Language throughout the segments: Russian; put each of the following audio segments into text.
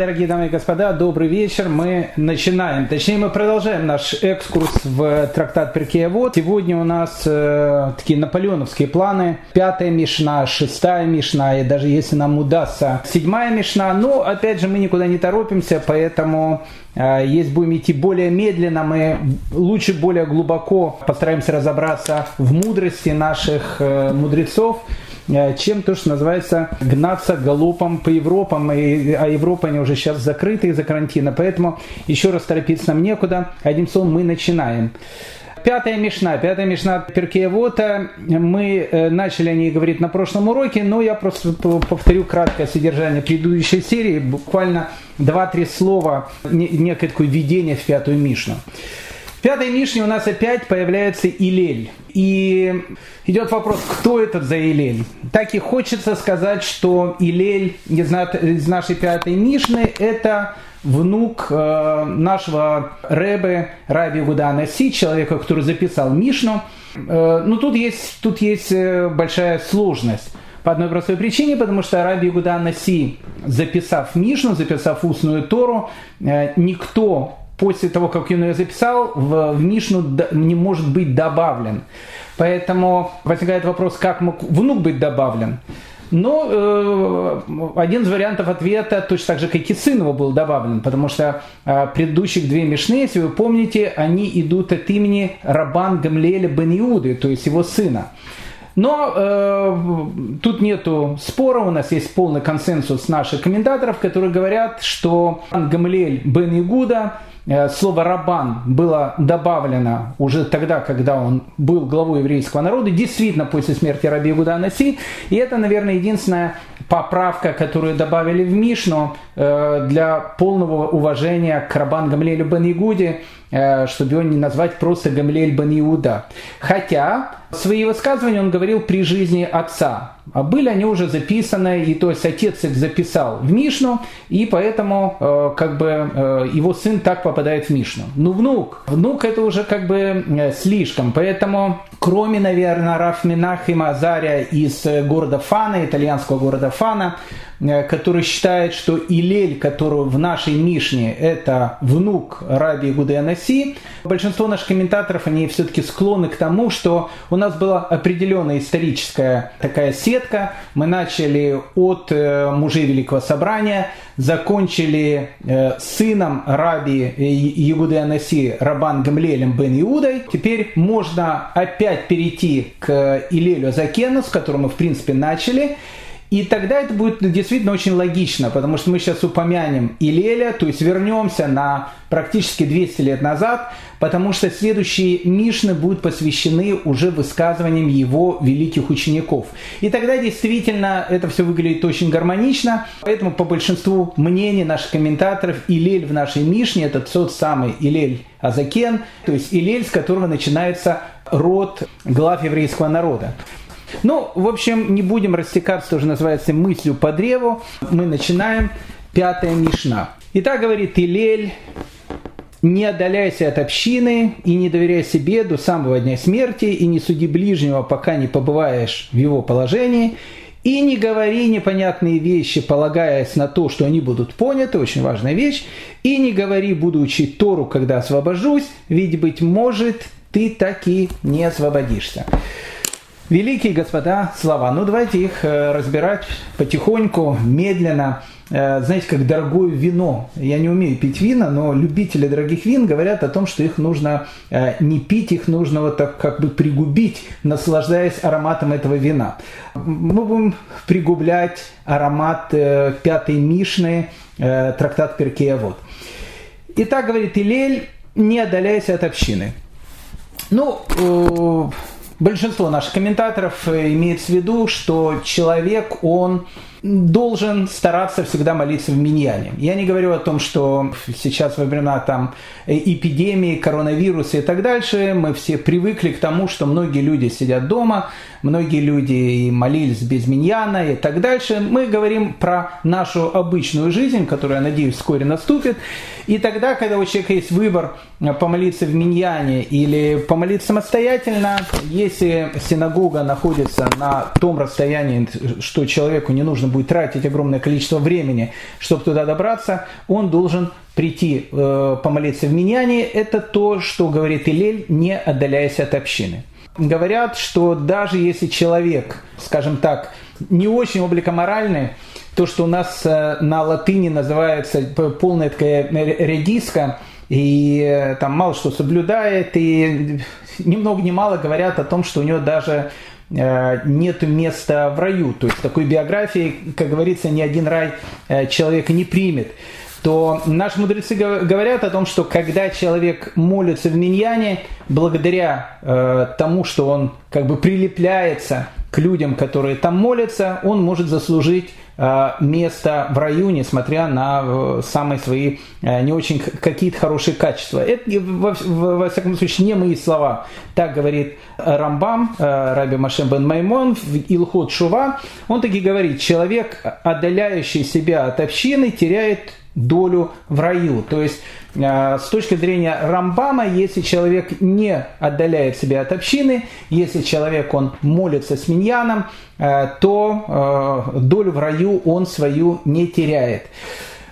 дорогие дамы и господа, добрый вечер. Мы начинаем, точнее мы продолжаем наш экскурс в трактат Перкея Вот. Сегодня у нас э, такие наполеоновские планы. Пятая мишна, шестая мишна, и даже если нам удастся седьмая мишна. Но, опять же, мы никуда не торопимся, поэтому э, если будем идти более медленно, мы лучше более глубоко постараемся разобраться в мудрости наших э, мудрецов. Э, чем то, что называется гнаться галопом по Европам, и, а Европа они уже сейчас закрыты из-за карантина, поэтому еще раз торопиться нам некуда. Одним словом, мы начинаем. Пятая мешна, пятая мешна Перкеевота. Мы э, начали о ней говорить на прошлом уроке, но я просто повторю краткое содержание предыдущей серии, буквально два-три слова, некое такое введение в пятую мишну. Пятой Мишне у нас опять появляется Илель. И идет вопрос, кто этот за Илель? Так и хочется сказать, что Илель из нашей пятой Мишны это внук э, нашего Рэбе Раби Гудана Си, человека, который записал Мишну. Э, но тут есть, тут есть э, большая сложность. По одной простой причине, потому что Раби Гудан Си, записав Мишну, записав устную Тору, никто после того, как он ее записал, в, в Мишну не может быть добавлен. Поэтому возникает вопрос, как мог внук быть добавлен. Но э, один из вариантов ответа точно так же, как и сын его был добавлен, потому что э, предыдущих две мишны, если вы помните, они идут от имени Рабан Гамлеля бен Иуды, то есть его сына. Но э, тут нету спора, у нас есть полный консенсус наших комментаторов, которые говорят, что Гамлель бен Игуда слово «рабан» было добавлено уже тогда, когда он был главой еврейского народа, действительно после смерти Раби Гуда Наси. И это, наверное, единственная поправка, которую добавили в Мишну э, для полного уважения к Рабан Гамлелю Бен Игуде, Э, чтобы его не назвать просто Гамлель Бан Иуда. Хотя свои высказывания он говорил при жизни отца. А были они уже записаны, и то есть отец их записал в Мишну, и поэтому э, как бы э, его сын так попадает в Мишну. Ну, внук. Внук это уже как бы слишком. Поэтому, кроме, наверное, Раф Минахима Азария из города Фана, итальянского города Фана, Э, который считает, что Илель, который в нашей Мишне, это внук Раби Гудеанаси. Большинство наших комментаторов, они все-таки склонны к тому, что у нас была определенная историческая такая сетка. Мы начали от э, мужей Великого Собрания, закончили э, сыном Раби Ягуды Анаси Рабан Гамлелем бен Иудой. Теперь можно опять перейти к Илелю Закену, с которым мы в принципе начали. И тогда это будет действительно очень логично, потому что мы сейчас упомянем Илеля, то есть вернемся на практически 200 лет назад, потому что следующие Мишны будут посвящены уже высказываниям его великих учеников. И тогда действительно это все выглядит очень гармонично, поэтому по большинству мнений наших комментаторов Илель в нашей Мишне это тот самый Илель Азакен, то есть Илель, с которого начинается род глав еврейского народа. Ну, в общем, не будем растекаться, тоже называется мыслью по древу. Мы начинаем пятая Мишна. Итак, говорит Илель, не отдаляйся от общины и не доверяй себе до самого дня смерти, и не суди ближнего, пока не побываешь в его положении, и не говори непонятные вещи, полагаясь на то, что они будут поняты, очень важная вещь, и не говори, буду учить Тору, когда освобожусь, ведь, быть может, ты так и не освободишься. Великие господа слова. Ну, давайте их э, разбирать потихоньку, медленно. Э, знаете, как дорогое вино. Я не умею пить вина, но любители дорогих вин говорят о том, что их нужно э, не пить, их нужно вот так как бы пригубить, наслаждаясь ароматом этого вина. Мы будем пригублять аромат пятой Мишны, трактат Перкея Вот. Итак, говорит Илель, не отдаляйся от общины. Ну, большинство наших комментаторов имеет в виду, что человек, он должен стараться всегда молиться в миньяне. Я не говорю о том, что сейчас во времена там э, эпидемии, коронавируса и так дальше, мы все привыкли к тому, что многие люди сидят дома, многие люди и молились без миньяна и так дальше. Мы говорим про нашу обычную жизнь, которая, надеюсь, вскоре наступит. И тогда, когда у человека есть выбор э, помолиться в миньяне или помолиться самостоятельно, если синагога находится на том расстоянии, что человеку не нужно будет тратить огромное количество времени, чтобы туда добраться, он должен прийти э, помолиться в Миньяне. Это то, что говорит Илель, не отдаляясь от общины. Говорят, что даже если человек, скажем так, не очень обликоморальный, то, что у нас э, на латыни называется полная такая редиска, и э, там мало что соблюдает, и ни много ни мало говорят о том, что у него даже э, нет места в раю. То есть такой биографии, как говорится, ни один рай человека не примет то наши мудрецы говорят о том, что когда человек молится в миньяне, благодаря э, тому, что он как бы прилепляется к людям, которые там молятся, он может заслужить э, место в раю, несмотря на э, самые свои э, не очень какие-то хорошие качества. Это, во, во всяком случае, не мои слова. Так говорит Рамбам, Раби Машем бен Маймон в Илхот Шува. Он таки говорит, человек, отдаляющий себя от общины, теряет долю в раю. То есть э, с точки зрения Рамбама, если человек не отдаляет себя от общины, если человек он молится с миньяном, э, то э, долю в раю он свою не теряет.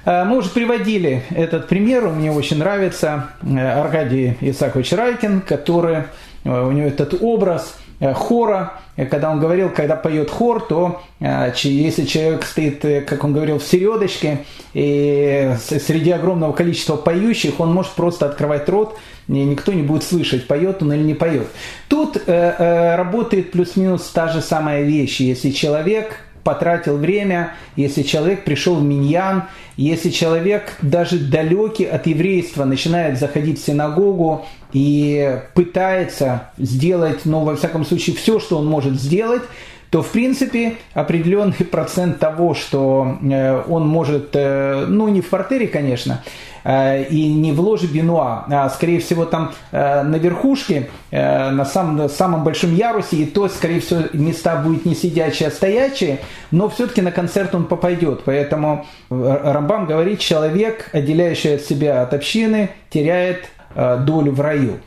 Мы уже приводили этот пример, мне очень нравится Аркадий Исакович Райкин, который, у него этот образ хора, когда он говорил, когда поет хор, то э, если человек стоит, э, как он говорил, в середочке, и среди огромного количества поющих, он может просто открывать рот, и никто не будет слышать, поет он или не поет. Тут э, работает плюс-минус та же самая вещь. Если человек потратил время, если человек пришел в миньян, если человек даже далекий от еврейства начинает заходить в синагогу и пытается сделать, ну, во всяком случае, все, что он может сделать, то, в принципе, определенный процент того, что э, он может, э, ну, не в портере, конечно, Э, и не в ложе Бенуа, а скорее всего там на верхушке, на самом, самом большом ярусе, и то, скорее всего, места будет не сидячие, а стоячие, но все-таки на концерт он попадет. Поэтому Рамбам говорит, человек, отделяющий от себя от общины, теряет долю в раю.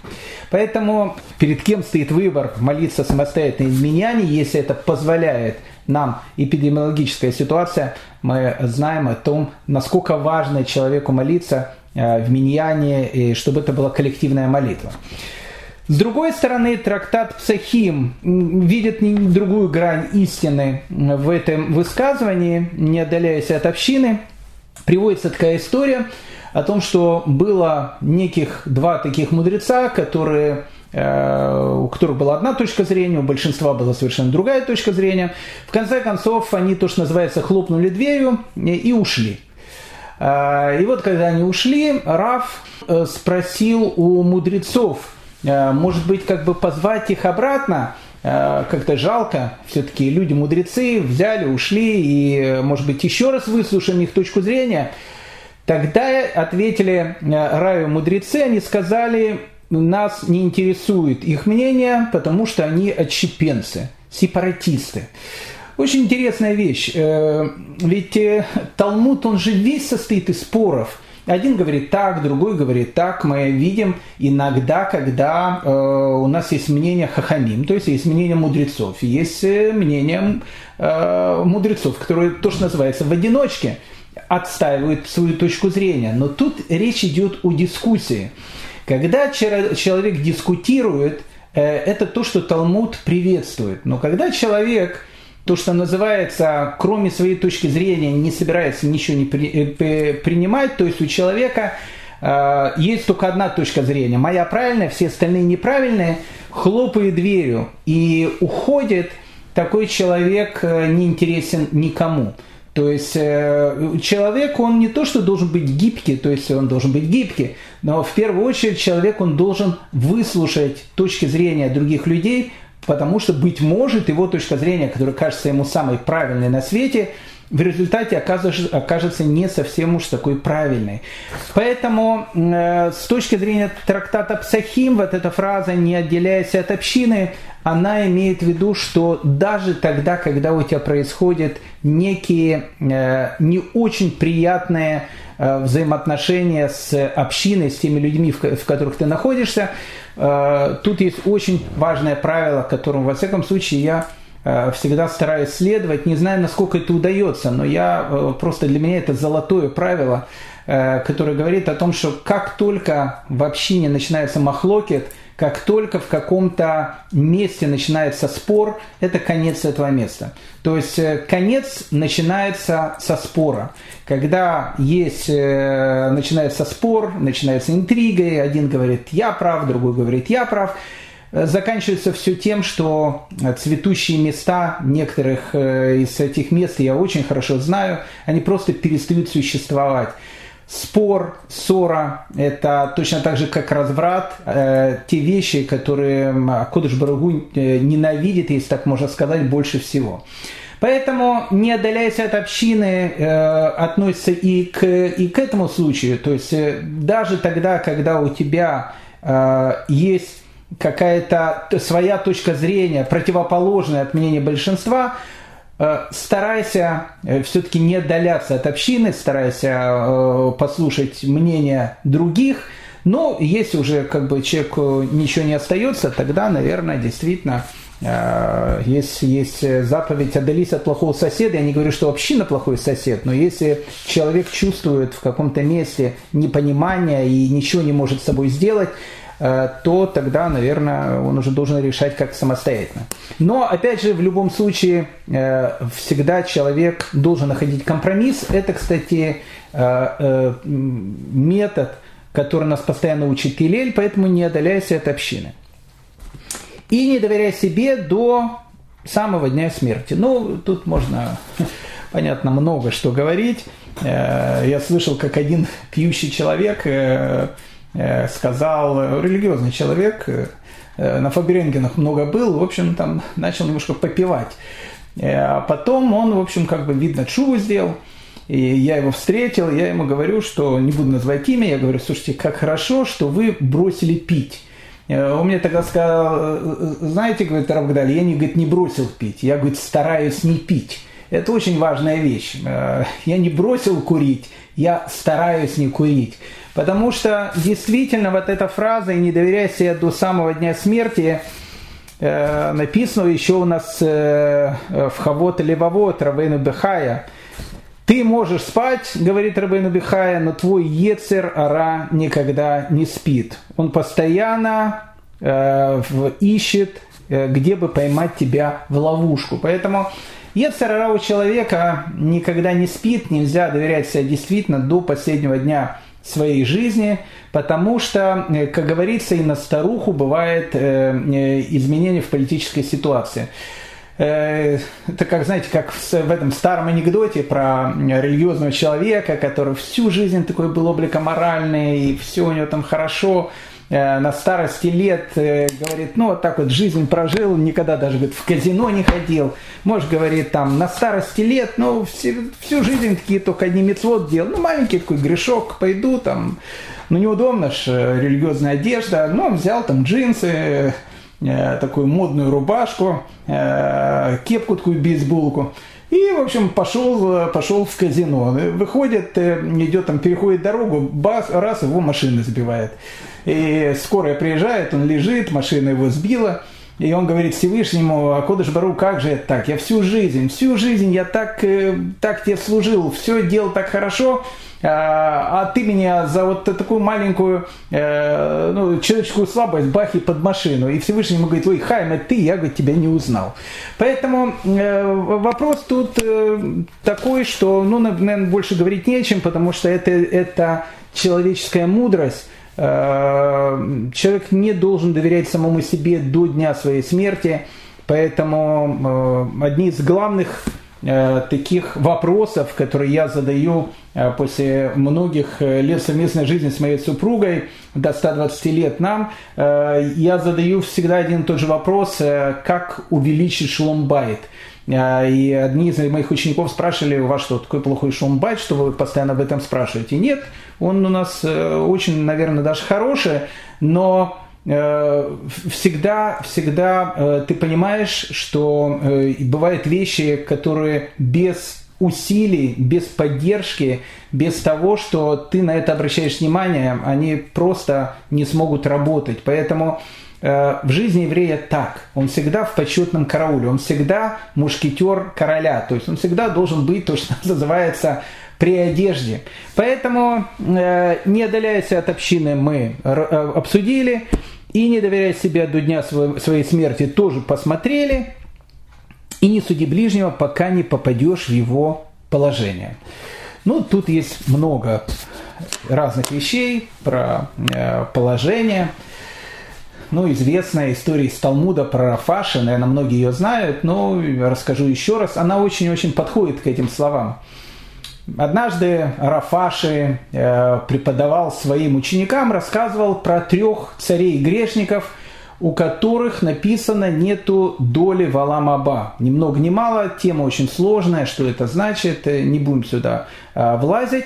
Поэтому перед кем стоит выбор молиться самостоятельно в миньяне, если это позволяет нам эпидемиологическая ситуация, мы знаем о том, насколько важно человеку молиться э, в миньяне, и чтобы это была коллективная молитва. С другой стороны, трактат Псахим видит другую грань истины в этом высказывании, не отдаляясь от общины. Приводится такая история о том, что было неких два таких мудреца, которые Э, у которых была одна точка зрения, у большинства была совершенно другая точка зрения. В конце концов, они, то, что называется, хлопнули дверью и ушли. Э, и вот, когда они ушли, Раф э, спросил у мудрецов, может быть, как бы позвать их обратно, как-то жалко, все-таки люди-мудрецы взяли, ушли, и, может быть, еще раз выслушаем их точку зрения. Тогда ответили Раю мудрецы, они сказали, нас не интересует их мнение, потому что они отщепенцы, сепаратисты. Очень интересная вещь. Э, ведь э, Талмуд, он же весь состоит из споров. Один говорит так, другой говорит так. Мы видим иногда, когда э, у нас есть мнение хахамим, то есть есть мнение мудрецов, есть мнение мудрецов, которые то, что называется в одиночке, отстаивают свою точку зрения. Но тут речь идет о дискуссии. Когда человек дискутирует, э, это то, что Талмуд приветствует. Но когда человек, то, что называется, кроме своей точки зрения, не собирается ничего не э, принимать, то есть у человека э, есть только одна точка зрения, моя правильная, все остальные неправильные, хлопает дверью и уходит, такой человек не интересен никому. То есть э, человек, он не то, что должен быть гибкий, то есть он должен быть гибкий, но в первую очередь человек, он должен выслушать точки зрения других людей, потому что, быть может, его точка зрения, которая кажется ему самой правильной на свете, в результате окажется, окажется не совсем уж такой правильной. Поэтому э, с точки зрения трактата Псахим, вот эта фраза «не отделяясь от общины», она имеет в виду, что даже тогда, когда у тебя происходят некие э, не очень приятные э, взаимоотношения с общиной, с теми людьми, в, в которых ты находишься, э, тут есть очень важное правило, которым, во всяком случае, я всегда стараюсь следовать. Не знаю, насколько это удается, но я просто для меня это золотое правило, которое говорит о том, что как только в общине начинается махлокет – как только в каком-то месте начинается спор, это конец этого места. То есть э, конец начинается со спора. Когда есть, э, начинается спор, начинается интрига, и один говорит «я прав», другой говорит «я прав», э, заканчивается все тем, что цветущие места некоторых из этих мест я очень хорошо знаю, они просто перестают существовать. Спор, ссора – это точно так же, как разврат, э, те вещи, которые Кодыш Барагу э, ненавидит, если так можно сказать, больше всего. Поэтому, не отдаляясь от общины, э, относится и к, и к этому случаю. То есть, э, даже тогда, когда у тебя э, есть какая-то своя точка зрения, противоположная от мнения большинства – Э, старайся э, все-таки не отдаляться от общины, старайся э, послушать мнение других. Но если уже как бы человеку ничего не остается, тогда, наверное, действительно есть, есть заповедь «отдались от плохого соседа». Я не говорю, что община плохой сосед, но если человек чувствует в каком-то месте непонимание и ничего не может с собой сделать, то тогда, наверное, он уже должен решать как самостоятельно. Но, опять же, в любом случае, э, всегда человек должен находить компромисс. Это, кстати, э, метод, который нас постоянно учит Илель, поэтому не отдаляйся от общины. И не доверяй себе до самого дня смерти. Ну, тут можно, понятно, много что говорить. Я слышал, как один пьющий человек Э, сказал религиозный человек, э, на Фаберенгенах много был, в общем, там начал немножко попивать. Э, а потом он, в общем, как бы, видно, чуву сделал, и я его встретил, я ему говорю, что, не буду называть имя, я говорю, слушайте, как хорошо, что вы бросили пить. Он мне тогда сказал, знаете, говорит, Равгдаль, я не, говорит, не бросил пить, я, говорит, стараюсь не пить. Это очень важная вещь. Я не бросил курить, я стараюсь не курить. Потому что действительно вот эта фраза «и не доверяй себе до самого дня смерти» э, написано еще у нас э, в Хавот Левовод Равейну Бехая. Ты можешь спать, говорит Рабейну Бехая, но твой Ецер Ара никогда не спит. Он постоянно э, ищет, э, где бы поймать тебя в ловушку. Поэтому Ецер Ара у человека никогда не спит, нельзя доверять себе действительно до последнего дня своей жизни, потому что, э, как говорится, и на старуху бывает э, э, изменение в политической ситуации. Это как, знаете, как в этом старом анекдоте про религиозного человека, который всю жизнь такой был обликоморальный, и все у него там хорошо, на старости лет э, говорит, ну вот так вот жизнь прожил, никогда даже говорит, в казино не ходил. Может, говорит, там на старости лет, ну всю, всю жизнь такие только одни мецвод делал. Ну маленький такой грешок, пойду там, ну неудобно ж, э, религиозная одежда. Ну он взял там джинсы, такую модную рубашку, кепку такую бейсболку. И, в общем, пошел, пошел в казино. Выходит, идет там, переходит дорогу, бас, раз, его машина сбивает. И скорая приезжает, он лежит, машина его сбила. И он говорит Всевышнему, а Кодыш Бару, как же это так? Я всю жизнь, всю жизнь я так, э, так тебе служил, все делал так хорошо, а, а ты меня за вот такую маленькую э, ну, человеческую слабость бахи под машину. И Всевышний ему говорит, ой, Хайм, это ты, я говорит, тебя не узнал. Поэтому э, вопрос тут такой, что, ну, наверное, больше говорить не о чем, потому что это, это человеческая мудрость, человек не должен доверять самому себе до дня своей смерти, поэтому э, одни из главных э, таких вопросов, которые я задаю после многих лет совместной жизни с моей супругой, до 120 лет нам, я задаю всегда один и тот же вопрос, как увеличить шломбайт – и одни из моих учеников спрашивали, у вас что, такой плохой шумбайт, что вы постоянно об этом спрашиваете? Нет, он у нас э, очень, наверное, даже хороший, но э, всегда, всегда э, ты понимаешь, что бывают вещи, которые без усилий, без поддержки, без того, что ты на это обращаешь внимание, они просто не смогут работать. Поэтому в жизни еврея так. Он всегда в почетном карауле, он всегда мушкетер короля, то есть он всегда должен быть то, что называется при одежде. Поэтому, э, не отдаляясь от общины, мы э, обсудили, и не доверяя себе до дня своей смерти, тоже посмотрели, и не суди ближнего, пока не попадешь в его положение. Ну, тут есть много разных вещей про э, положение. Ну, известная история из Талмуда про Рафаша, наверное, многие ее знают, но расскажу еще раз. Она очень-очень подходит к этим словам. Однажды Рафаши э, преподавал своим ученикам, рассказывал про трех царей-грешников, у которых написано нету доли в Аламаба. Ни много ни мало, тема очень сложная, что это значит, э, не будем сюда э, влазить.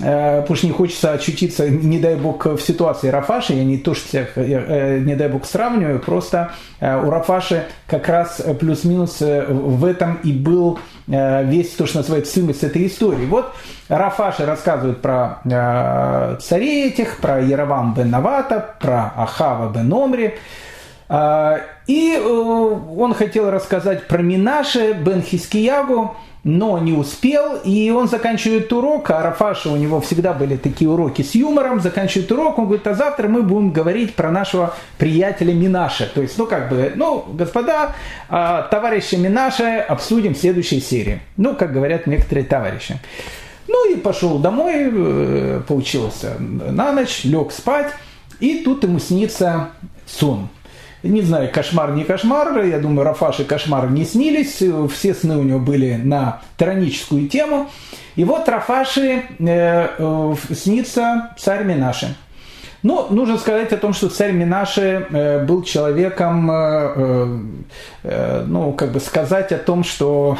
Э, потому что не хочется очутиться, не дай бог, в ситуации Рафаши, я не то, что всех, э, не дай бог, сравниваю, просто э, у Рафаши как раз плюс-минус в этом и был весь то, что называется цимис этой истории. Вот Рафаши рассказывает про царей этих, про Яровам бен Навата, про Ахава бен Омри, и он хотел рассказать про Минаше бен Хискиягу, но не успел, и он заканчивает урок, а Рафаша у него всегда были такие уроки с юмором, заканчивает урок, он говорит, а завтра мы будем говорить про нашего приятеля Минаша. То есть, ну как бы, ну, господа, а, товарища Минаша обсудим в следующей серии. Ну, как говорят некоторые товарищи. Ну и пошел домой, э, поучился на ночь, лег спать, и тут ему снится сон. Не знаю, кошмар, не кошмар. Я думаю, Рафаши кошмар не снились. Все сны у него были на тираническую тему. И вот Рафаши э, э, снится царь Минаши. Ну, нужно сказать о том, что царь Минаши э, был человеком, э, э, ну, как бы сказать о том, что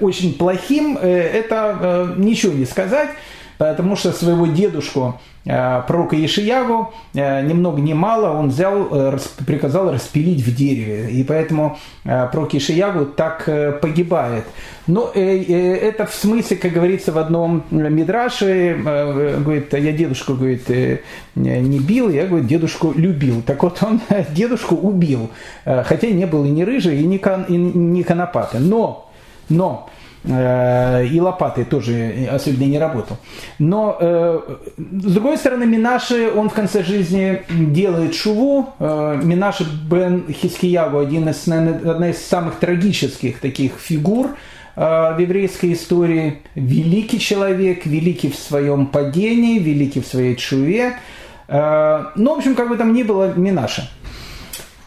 очень плохим, это ничего не сказать потому что своего дедушку, э, пророка Ишиягу, э, ни много ни мало он взял, э, приказал распилить в дереве. И поэтому пророк Ишиягу так погибает. Но это в смысле, как говорится в одном мидраше, говорит, я дедушку говорит, не бил, я говорит, дедушку любил. Так вот он дедушку убил, хотя не был и не рыжий, и не, кон, и не конопатый. Но, но и лопатой тоже особенно не работал. Но, э, с другой стороны, Минаши, он в конце жизни делает шуву. Э, Минаши бен Хискиягу, один из, наверное, одна из самых трагических таких фигур в еврейской истории. Великий человек, великий в своем падении, великий в своей чуве. Ну, в общем, как бы там ни было, Минаша.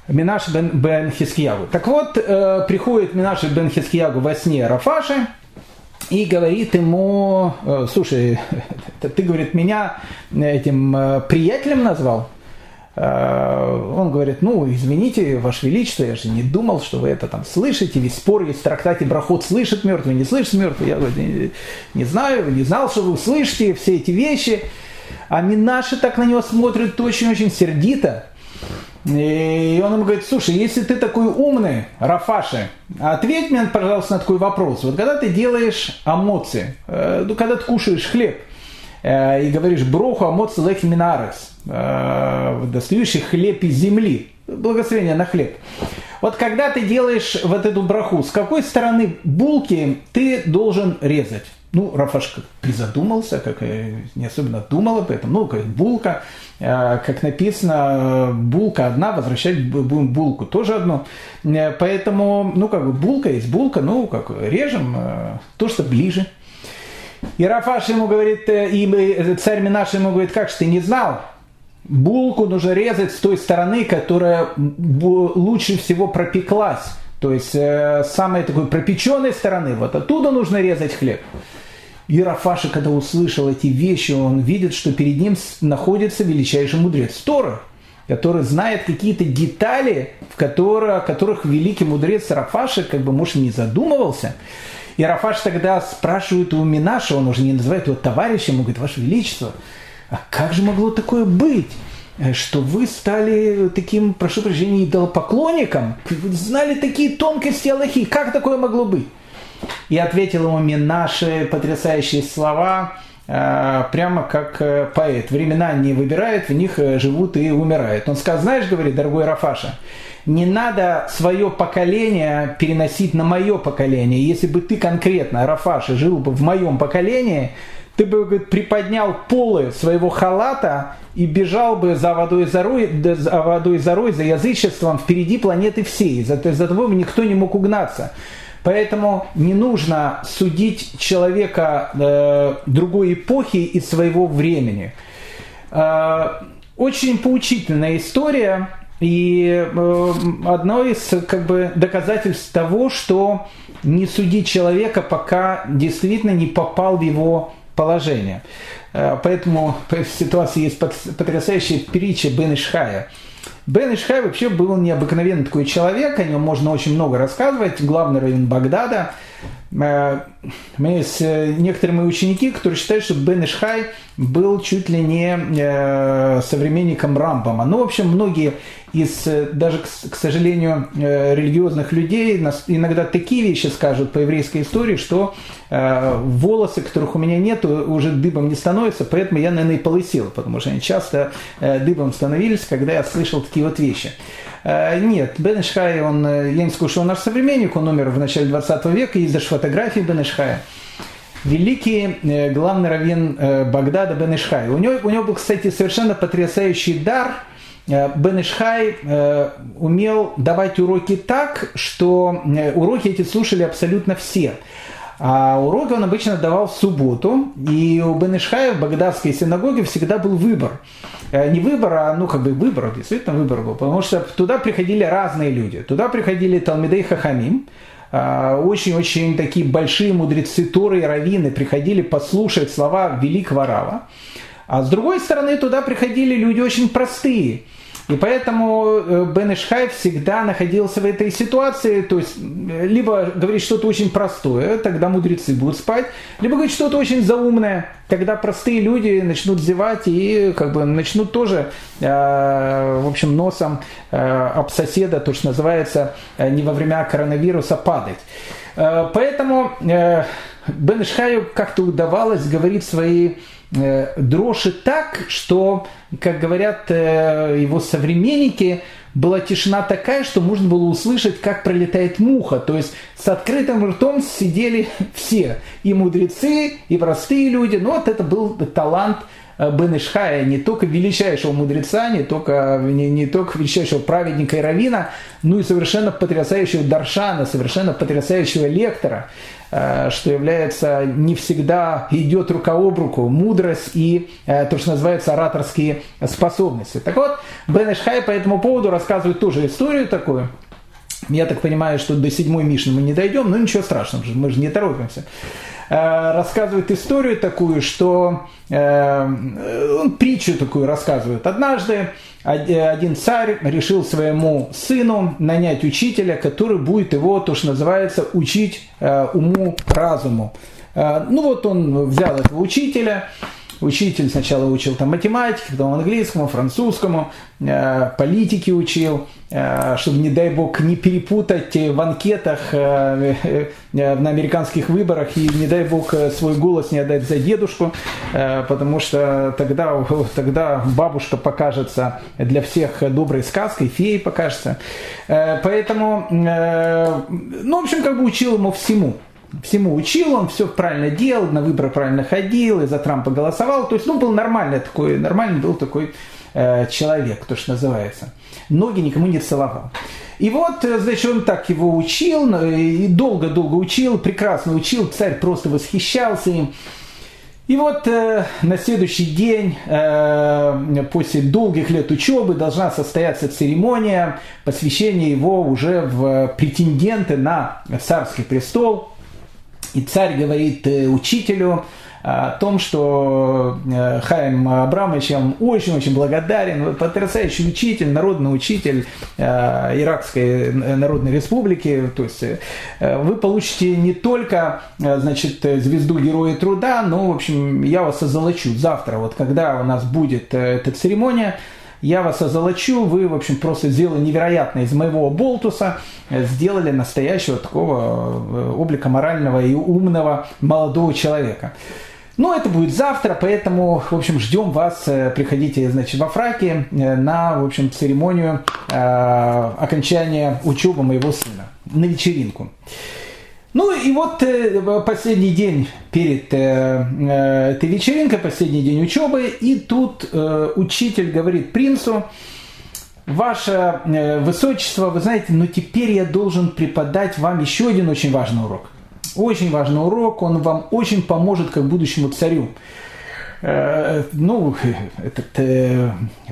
Минаш бен, бен Хискиягу. Так вот, э, приходит Минаш бен Хискиягу во сне Рафаши и говорит ему, э, слушай, ты, говорит, меня этим э, приятелем назвал? Э, он говорит, ну, извините, Ваше Величество, я же не думал, что вы это там слышите, весь спор есть в трактате Брахот, слышит мертвый, не слышит мертвый. Я говорю, не, не знаю, не знал, что вы услышите все эти вещи. А Минаши так на него смотрит очень-очень сердито. И он ему говорит, слушай, если ты такой умный, Рафаши, ответь мне, пожалуйста, на такой вопрос. Вот когда ты делаешь амоции, э, ну, когда ты кушаешь хлеб, э, и говоришь броху амоци лехи минарес, э, достающий хлеб из земли, благословение на хлеб. Вот когда ты делаешь вот эту браху, с какой стороны булки ты должен резать? Ну, Рафаш призадумался, как не особенно думал об этом. Ну, как булка, как написано, булка одна, возвращать будем булку тоже одно. Э, поэтому, ну, как бы булка есть булка, ну, как режем э, то, что ближе. И Рафаш ему говорит, и царь Минаш ему говорит, как же ты не знал? Булку нужно резать с той стороны, которая лучше всего пропеклась. То есть с самой такой пропеченной стороны, вот оттуда нужно резать хлеб. И Рафаша, когда услышал эти вещи, он видит, что перед ним находится величайший мудрец Тора, который знает какие-то детали, в которые, о которых великий мудрец Рафаша, как бы, может, не задумывался. И Рафаш тогда спрашивает у Минаша, он уже не называет его товарищем, он говорит, Ваше Величество, а как же могло такое быть? что вы стали таким, прошу прощения, идолопоклонником, вы знали такие тонкости Аллахи, как такое могло быть? И ответил ему Минаши потрясающие слова. прямо как поэт. Времена не выбирает, в них живут и умирают. Он сказал, знаешь, говорит, дорогой Рафаша, не надо свое поколение переносить на мое поколение. Если бы ты конкретно, Рафаша, жил бы в моем поколении, ты бы говорит, приподнял полы своего халата и бежал бы за водой за рой, за водой за рой, за язычеством впереди планеты всей. За, за тобой никто не мог угнаться. Поэтому не нужно судить человека э, другой эпохи и своего времени. Э, очень поучительная история и э, одно из как бы, доказательств того, что не судить человека, пока действительно не попал в его положение. Э, поэтому в ситуации есть потрясающая притча Бен Ишхая. Бен Ишхай вообще был необыкновенный такой человек, о нем можно очень много рассказывать. Главный район Багдада – у меня есть э, некоторые мои ученики, которые считают, что Бен Ишхай был чуть ли не э, современником Рамбама. Ну, в общем, многие из, даже, к сожалению, религиозных людей иногда такие вещи скажут по еврейской истории, что волосы, которых у меня нет, уже дыбом не становятся, поэтому я, наверное, и полысел, потому что они часто дыбом становились, когда я слышал такие вот вещи. Э, нет, Бен Ишхай, он, э, я не скажу, что он наш современник, он умер в начале 20 века, есть даже фотографии Бен Ишхая. Великий э, главный раввин Багдада Бен Ишхай. У него, у него был, кстати, совершенно потрясающий дар. Бен Ишхай умел давать уроки так, что уроки эти слушали абсолютно все. А уроки он обычно давал в субботу, и у Бен Ишхая в Багдадской синагоге всегда был выбор. Э, не выбор, а ну как бы выбор, действительно выбор был, потому что туда приходили разные люди. Туда приходили Талмидей Хахамим, э, очень-очень такие большие мудрецы Торы и Равины приходили послушать слова великого Рава. А с другой стороны, туда приходили люди очень простые – и поэтому э, Бен Ишхай всегда находился в этой ситуации, то есть э, либо говорить что-то очень простое, тогда мудрецы будут спать, либо говорить что-то очень заумное, тогда простые люди начнут зевать и как бы начнут тоже, э, в общем, носом об соседа, то, что называется, не во время коронавируса падать. Поэтому Бен Ишхаю как-то удавалось говорить свои Э, дрожи так, что, как говорят э, его современники, была тишина такая, что можно было услышать, как пролетает муха. То есть с открытым ртом сидели все, и мудрецы, и простые люди. Но вот это был талант Бен Ишхая, не только величайшего мудреца, не только, не, не только величайшего праведника и равина, но и совершенно потрясающего даршана, совершенно потрясающего лектора. Э, что является не всегда идет рука об руку, мудрость и э, то, что называется ораторские способности. Так вот, Бен по этому поводу рассказывает тоже историю такую. Я так понимаю, что до седьмой Мишны мы не дойдем, но ничего страшного, мы же не торопимся. Э, рассказывает историю такую, что он притчу такую рассказывает. Однажды один царь решил своему сыну нанять учителя, который будет его, то, что называется, учить э, уму-разуму. Э, ну вот он взял этого учителя, Учитель сначала учил там математике, потом английскому, французскому, э, политики учил, э, чтобы, не дай бог, не перепутать в анкетах на американских выборах и, не дай бог, свой голос не отдать за дедушку, потому что тогда, тогда бабушка покажется для всех доброй сказкой, феей покажется. Поэтому, ну, в общем, как бы учил ему всему всему учил, он все правильно делал, на выборы правильно ходил, и за Трампа голосовал. То есть, ну, был нормальный такой, нормальный был такой э, человек, то, что называется. Ноги никому не целовал. И вот, э, значит, он так его учил, и долго-долго учил, прекрасно учил, царь просто восхищался им. И вот э, на следующий день, э, после долгих лет учебы, должна состояться церемония посвящения его уже в претенденты на царский престол – и царь говорит э, учителю о том, что э, Хайм Абрамович, я вам очень-очень благодарен, вы потрясающий учитель, народный учитель э, Иракской Народной Республики, то есть вы получите не только значит, звезду Героя Труда, но, в общем, я вас озолочу завтра, вот когда у нас будет эта церемония, я вас озолочу, вы, в общем, просто сделали невероятно из моего болтуса, э, сделали настоящего такого э, облика морального и умного молодого человека. Ну, это будет завтра, поэтому, в общем, ждем вас. Приходите, значит, во фраке на, в общем, церемонию э, окончания учебы моего сына, на вечеринку. Ну и вот э, последний день перед э, э, этой вечеринкой, последний день учебы, и тут учитель говорит принцу, Ваше Высочество, вы знаете, но теперь я должен преподать вам еще один очень важный урок. Очень важный урок, он вам очень поможет как будущему царю. Ну, этот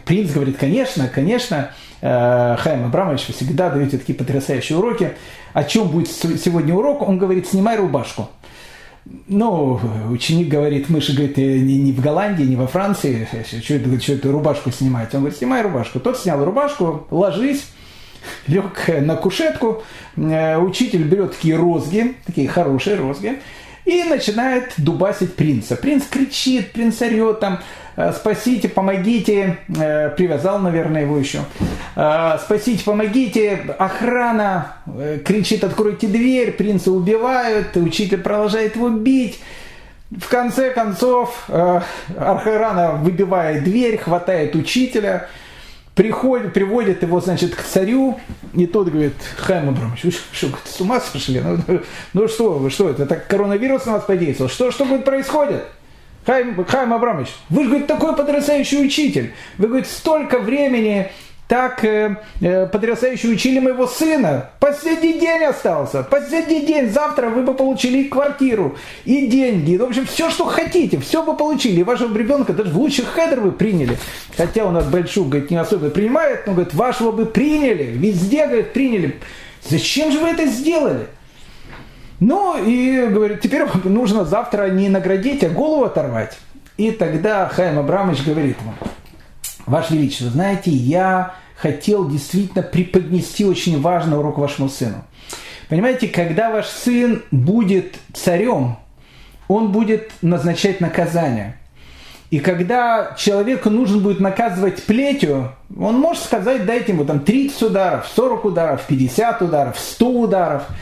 принц говорит, конечно, конечно, Хайм Абрамович, всегда даете такие потрясающие уроки о чем будет сегодня урок, он говорит, снимай рубашку. Ну, ученик говорит, мы же, говорит, не, не в Голландии, не во Франции, что это, что это рубашку снимать? Он говорит, снимай рубашку. Тот снял рубашку, ложись, лег на кушетку, э, учитель берет такие розги, такие хорошие розги, и начинает дубасить принца. Принц кричит, принц орет там, Э, спасите, помогите, э, привязал, наверное, его еще, э, спасите, помогите, охрана кричит, откройте дверь, принца убивают, учитель продолжает его бить. В конце концов, Архарана выбивает дверь, хватает учителя, приходит, приводит его, значит, к царю, и тот говорит, Хайм Абрамович, вы что, с ума сошли? Ну, ну что вы, что это, так коронавирус на вас подействовал? Что, что будет происходит? Хайм, Хайм Абрамович, вы же, говорит, такой потрясающий учитель. Вы, говорит, столько времени так э, э, потрясающе учили моего сына. Последний день остался. Последний день. Завтра вы бы получили квартиру, и деньги. В общем, все, что хотите, все бы получили. И вашего ребенка даже в лучших хедер вы приняли. Хотя у нас большую, говорит, не особо принимает, но, говорит, вашего бы приняли. Везде, говорит, приняли. Зачем же вы это сделали? Ну и говорит, теперь нужно завтра не наградить, а голову оторвать. И тогда Хайм Абрамович говорит ему, Ваше Величество, знаете, я хотел действительно преподнести очень важный урок вашему сыну. Понимаете, когда ваш сын будет царем, он будет назначать наказание. И когда человеку нужно будет наказывать плетью, он может сказать, дайте ему там 30 ударов, 40 ударов, 50 ударов, 100 ударов –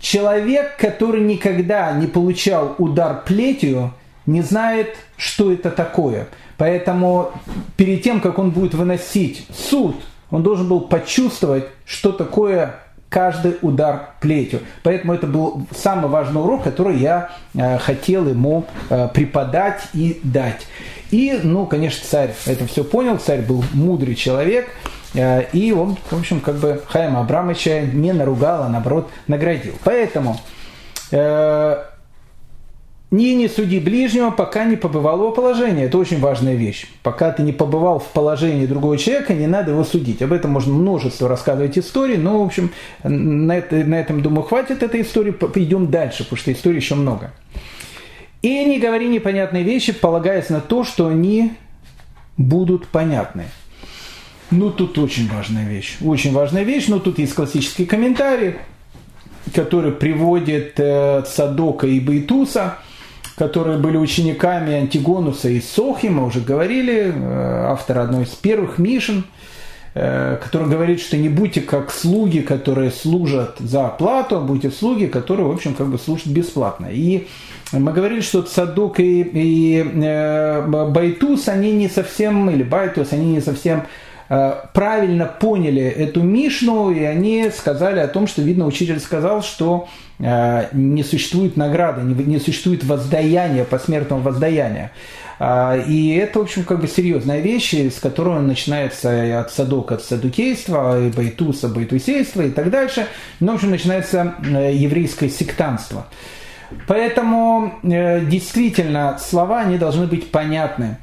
Человек, который никогда не получал удар плетью, не знает, что это такое. Поэтому перед тем, как он будет выносить суд, он должен был почувствовать, что такое каждый удар плетью. Поэтому это был самый важный урок, который я э, хотел ему э, преподать и дать. И, ну, конечно, царь это все понял, царь был мудрый человек, Э, и он, в общем, как бы Хайма Абрамовича не наругал, а наоборот наградил. Поэтому э, не суди ближнего, пока не побывал в его положении. Это очень важная вещь. Пока ты не побывал в положении другого человека, не надо его судить. Об этом можно множество рассказывать историй, но, в общем, на, это, на этом, думаю, хватит этой истории. Пойдем дальше, потому что историй еще много. И не говори непонятные вещи, полагаясь на то, что они будут понятны. Ну, тут очень важная вещь. Очень важная вещь, но тут есть классический комментарий, который приводит э, Садока и Бейтуса, которые были учениками Антигонуса и Сохи, мы уже говорили, э, автор одной из первых Мишин, э, который говорит, что не будьте как слуги, которые служат за оплату, а будьте слуги, которые, в общем, как бы служат бесплатно. И мы говорили, что Садук и, и э, Байтус, они не совсем, или Байтус, они не совсем правильно поняли эту Мишну, и они сказали о том, что, видно, учитель сказал, что э, не существует награды, не существует воздаяния, посмертного воздаяния. А, и это, в общем, как бы серьезная вещь, с которой начинается от садока, от садукейства, и байтуса, байтусейства и так дальше. Но, в общем, начинается э, еврейское сектанство. Поэтому действительно слова, они должны быть понятны.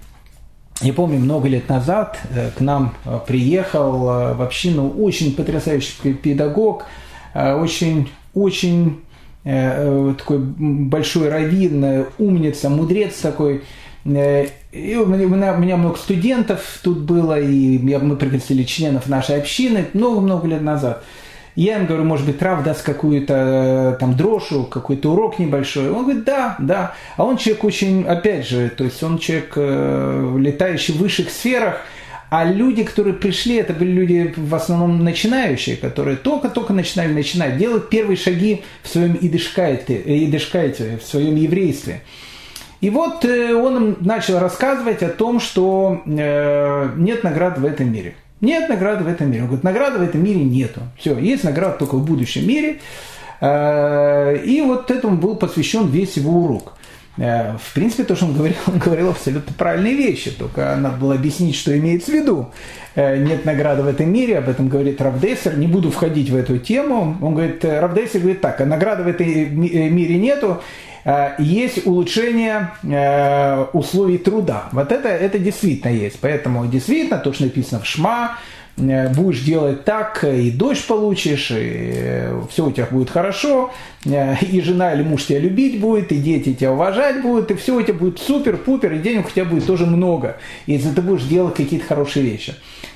Я помню, много лет назад э, к нам э, приехал э, в общину очень потрясающий педагог, очень, очень такой большой раввин, умница, мудрец такой. И у меня, у меня много студентов тут было, и мы пригласили членов нашей общины много-много лет назад. Я им говорю, может быть, Трав даст какую-то э, там дрошу, какой-то урок небольшой. Он говорит, да, да. А он человек очень, опять же, то есть он человек, э, летающий в высших сферах, а люди, которые пришли, это были люди в основном начинающие, которые только-только начинали начинать, делать первые шаги в своем идышкайте, идышкайте в своем еврействе. И вот он им начал рассказывать о том, что нет наград в этом мире. Нет награды в этом мире. Он говорит, награды в этом мире нету. Все, есть награда только в будущем мире. И вот этому был посвящен весь его урок. Э, в принципе, то, что он говорил, он говорил абсолютно правильные вещи, только надо было объяснить, что имеется в виду. Э, нет награды в этом мире, об этом говорит Равдессер, не буду входить в эту тему. Он говорит, э, Равдессер говорит так, а награды в этом мире нету, есть улучшение условий труда. Вот это, это действительно есть. Поэтому действительно то, что написано в Шма, Э, будешь делать так, и дождь получишь, и э, все у тебя будет хорошо, э, и жена или муж тебя любить будет, и дети тебя уважать будут, и все у тебя будет супер-пупер, и денег у тебя будет тоже много, если ты будешь делать какие-то хорошие вещи.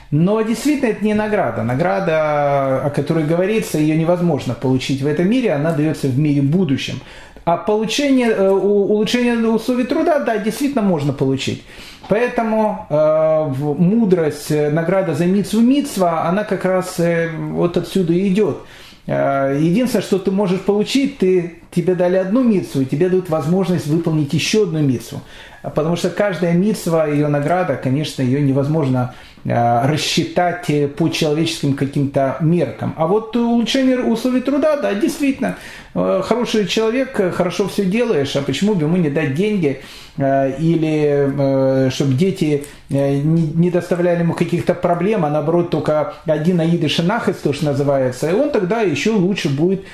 Но действительно это не награда. Награда, о которой говорится, ее невозможно получить в этом мире, она дается в мире будущем. А получение, улучшение условий труда, да, действительно можно получить. Поэтому э, мудрость, э, награда за митсву митсва, она как раз э, вот отсюда идет. Э, единственное, что ты можешь получить, ты, тебе дали одну митсву, и тебе дают возможность выполнить еще одну митсву. Потому что каждая митсва, ее награда, конечно, ее невозможно Э, рассчитать э, по человеческим каким-то меркам. А вот улучшение условий труда, да, действительно, э, хороший человек, хорошо все делаешь, а почему бы ему не дать деньги или чтобы дети не доставляли ему каких-то проблем, а наоборот только один аид шинахес, то, что называется, и он тогда еще лучше будет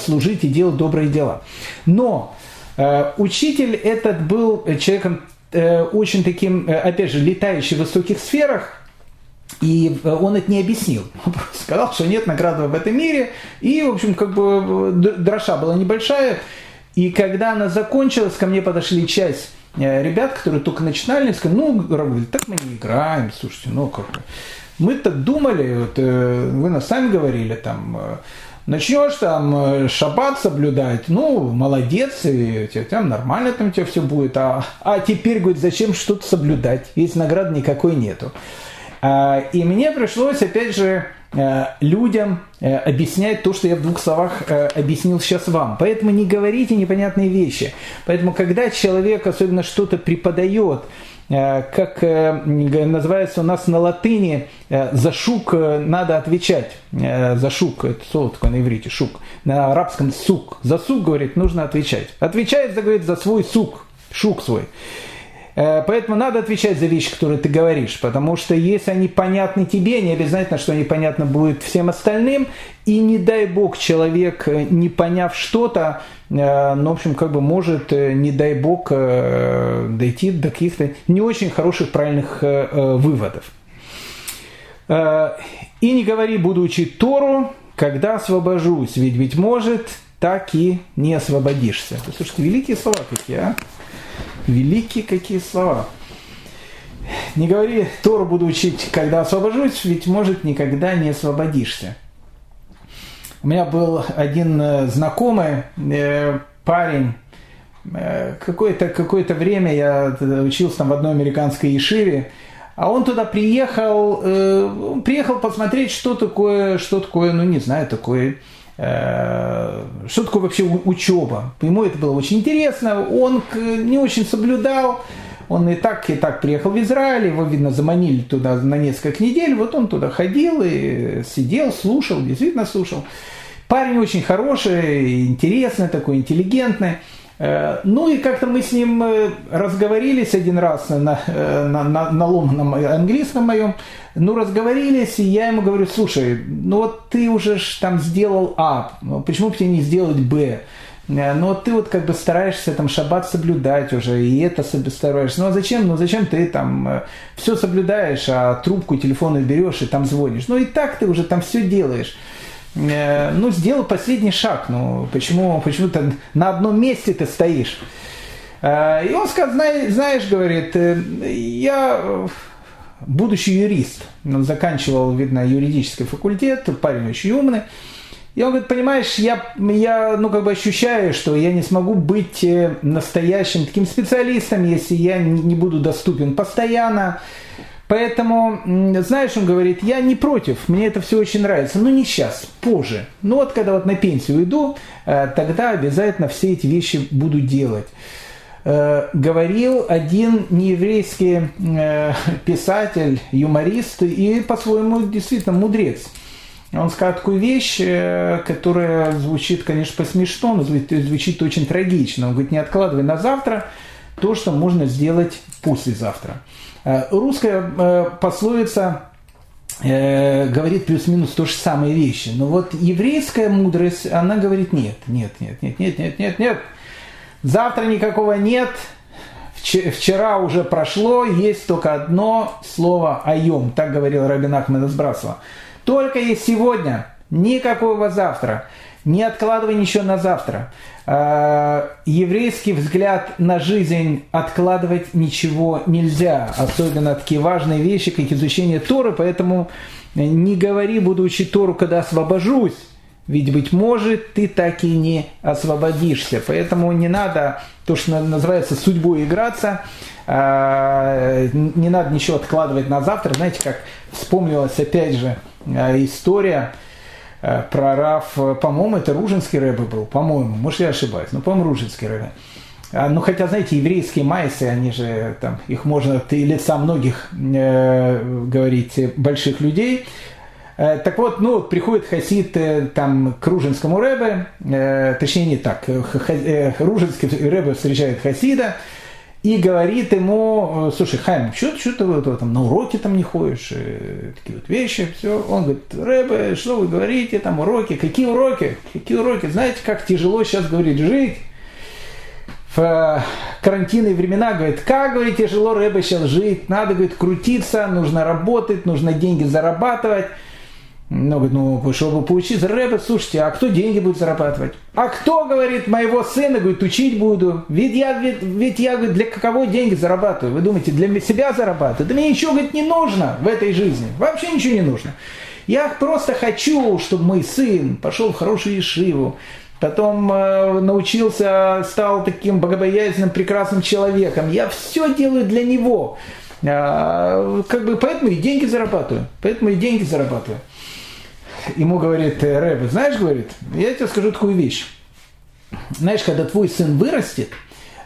служить и делать добрые дела. Но учитель этот был человеком очень таким, опять же, летающий в высоких сферах, и э, он это не объяснил. Он просто сказал, что нет награды в этом мире. И, в общем, как бы дроша была небольшая. И когда она закончилась, ко мне подошли часть э, ребят, которые только начинали, сказали, ну, говорит, так мы не играем, слушайте, ну как бы. Мы так думали, вот, э, вы нас сами говорили, там, начнешь там шаббат соблюдать, ну, молодец, и там нормально там у тебя все будет, а, а теперь, говорит, зачем что-то соблюдать, если награды никакой нету. А, и мне пришлось, опять же, э, людям э, объяснять то, что я в двух словах э, объяснил сейчас вам. Поэтому не говорите непонятные вещи. Поэтому, когда человек особенно что-то преподает, как называется у нас на латыни, за шук надо отвечать. За шук, это слово такое на иврите, шук. На арабском сук. За сук, говорит, нужно отвечать. Отвечает, говорит, за свой сук, шук свой. Э, поэтому надо отвечать за вещи, которые ты говоришь, потому что если они понятны тебе, не обязательно, что они понятны будут всем остальным, и не дай бог человек, э, не поняв что-то, э, ну, в общем, как бы может, не дай бог, дойти до каких-то не очень хороших, правильных выводов. И не говори, буду учить Тору, когда освобожусь, ведь, ведь может, так и не освободишься. Слушайте, великие слова какие, а? Великие какие слова. Не говори, Тору буду учить, когда освобожусь, ведь, может, никогда не освободишься. У меня был один э, знакомый э, парень, э, какое-то какое время я учился там в одной американской ешиве, а он туда приехал, э, приехал посмотреть, что такое, что такое, ну не знаю, такое Э, что такое вообще учеба. Ему это было очень интересно, он не очень соблюдал, он и так, и так приехал в Израиль, его, видно, заманили туда на несколько недель, вот он туда ходил и сидел, слушал, действительно слушал. Парень очень хороший, интересный такой, интеллигентный. Э, ну и как-то мы с ним э, разговорились один раз на, э, на, на, на ломаном английском моем, ну разговорились, и я ему говорю, слушай, ну вот ты уже там сделал А, ну почему бы тебе не сделать Б? Но ты вот как бы стараешься там шаббат соблюдать уже, и это стараешься. Ну а зачем? Ну зачем ты там все соблюдаешь, а трубку телефона берешь и там звонишь? Ну и так ты уже там все делаешь. Э, ну, сделал последний шаг. Ну, почему, почему ты на одном месте ты стоишь? Э, и он сказал, знаешь, говорит, э, я будущий юрист. Он заканчивал, видно, юридический факультет, парень очень умный. И он говорит, понимаешь, я, я ну, как бы ощущаю, что я не смогу быть настоящим таким специалистом, если я не буду доступен постоянно, Поэтому, знаешь, он говорит, я не против, мне это все очень нравится, но не сейчас, позже. Ну вот, когда вот на пенсию иду, э, тогда обязательно все эти вещи буду делать. э, говорил один нееврейский э, писатель, юморист и по-своему действительно мудрец. Он сказал такую вещь, которая звучит, конечно, по-смешно, но звучит очень трагично. Он говорит, не откладывай на завтра то, что можно сделать послезавтра. Э, русская э, пословица говорит плюс-минус то же самые вещи. Но вот еврейская мудрость, она говорит нет, нет, нет, нет, нет, нет, нет, нет. Завтра никакого нет, вчера уже прошло, есть только одно слово «айом», так говорил Рабин Ахмед из Брасова. Только есть сегодня, никакого завтра. Не откладывай ничего на завтра. А, еврейский взгляд на жизнь откладывать ничего нельзя. Особенно такие важные вещи, как изучение Торы. Поэтому не говори, буду учить Тору, когда освобожусь. Ведь, быть может, ты так и не освободишься. Поэтому не надо, то, что называется, судьбой играться. А, не надо ничего откладывать на завтра. Знаете, как вспомнилось опять же Э, история э, про Раф, э, по-моему, это Ружинский рэбе был, по-моему, может я ошибаюсь, но, по-моему, Ружинский рэбе. А, ну, хотя, знаете, еврейские майсы, они же, там, их можно от лица многих э, говорить, больших людей. Э, так вот, ну, приходит хасид э, там, к Ружинскому рэбе, э, точнее, не так, э, Ружинский рэбе встречает хасида, и говорит ему, слушай, Хайм, что, что ты там, на уроки там не ходишь, э, такие вот вещи, все. Он говорит, Рэбе, что вы говорите, там уроки, какие уроки, какие уроки, знаете, как тяжело сейчас, говорит, жить в э, карантинные времена, говорит, как, говорит, тяжело Рэбе сейчас жить, надо, говорит, крутиться, нужно работать, нужно деньги зарабатывать. Говорит, ну, чтобы поучиться, рэпа, слушайте, а кто деньги будет зарабатывать? А кто, говорит, моего сына, говорит, учить буду? Ведь я, ведь, ведь я, говорит, для кого деньги зарабатываю? Вы думаете, для себя зарабатываю? Да мне ничего, говорит, не нужно в этой жизни. Вообще ничего не нужно. Я просто хочу, чтобы мой сын пошел в хорошую ешиву, потом э, научился, стал таким богобоязненным, прекрасным человеком. Я все делаю для него. Э, как бы поэтому и деньги зарабатываю. Поэтому и деньги зарабатываю ему говорит «Э, Рэбе, знаешь, говорит, я тебе скажу такую вещь. Знаешь, когда твой сын вырастет,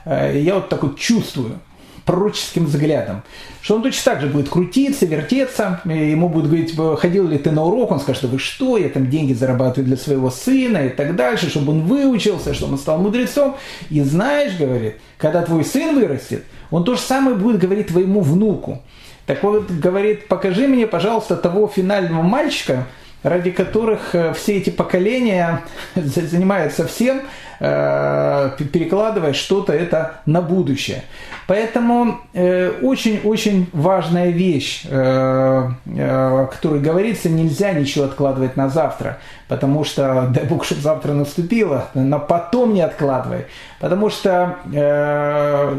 э, я вот так вот чувствую, пророческим взглядом, что он точно так же будет крутиться, вертеться, ему будет говорить, ходил ли ты на урок, он скажет, вы что, я там деньги зарабатываю для своего сына и так дальше, чтобы он выучился, чтобы он стал мудрецом. И знаешь, говорит, когда твой сын вырастет, он то же самое будет говорить твоему внуку. Так вот, говорит, покажи мне, пожалуйста, того финального мальчика, ради которых э, все эти поколения занимаются всем, э, перекладывая что-то это на будущее. Поэтому э, очень-очень важная вещь, о которой говорится, нельзя ничего откладывать на завтра, потому что, дай бог, чтобы завтра наступило, но потом не откладывай. Потому что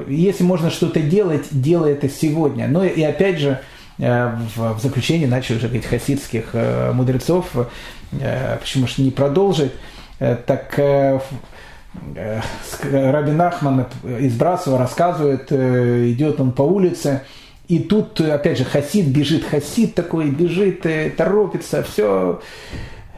если можно что-то делать, делай это сегодня. Но и опять же, в, в заключении начали уже говорить хасидских э, мудрецов, э, почему же не продолжить, так Рабин Ахман из Брасова рассказывает, идет он по улице, и тут, опять же, хасид бежит, хасид такой бежит, торопится, все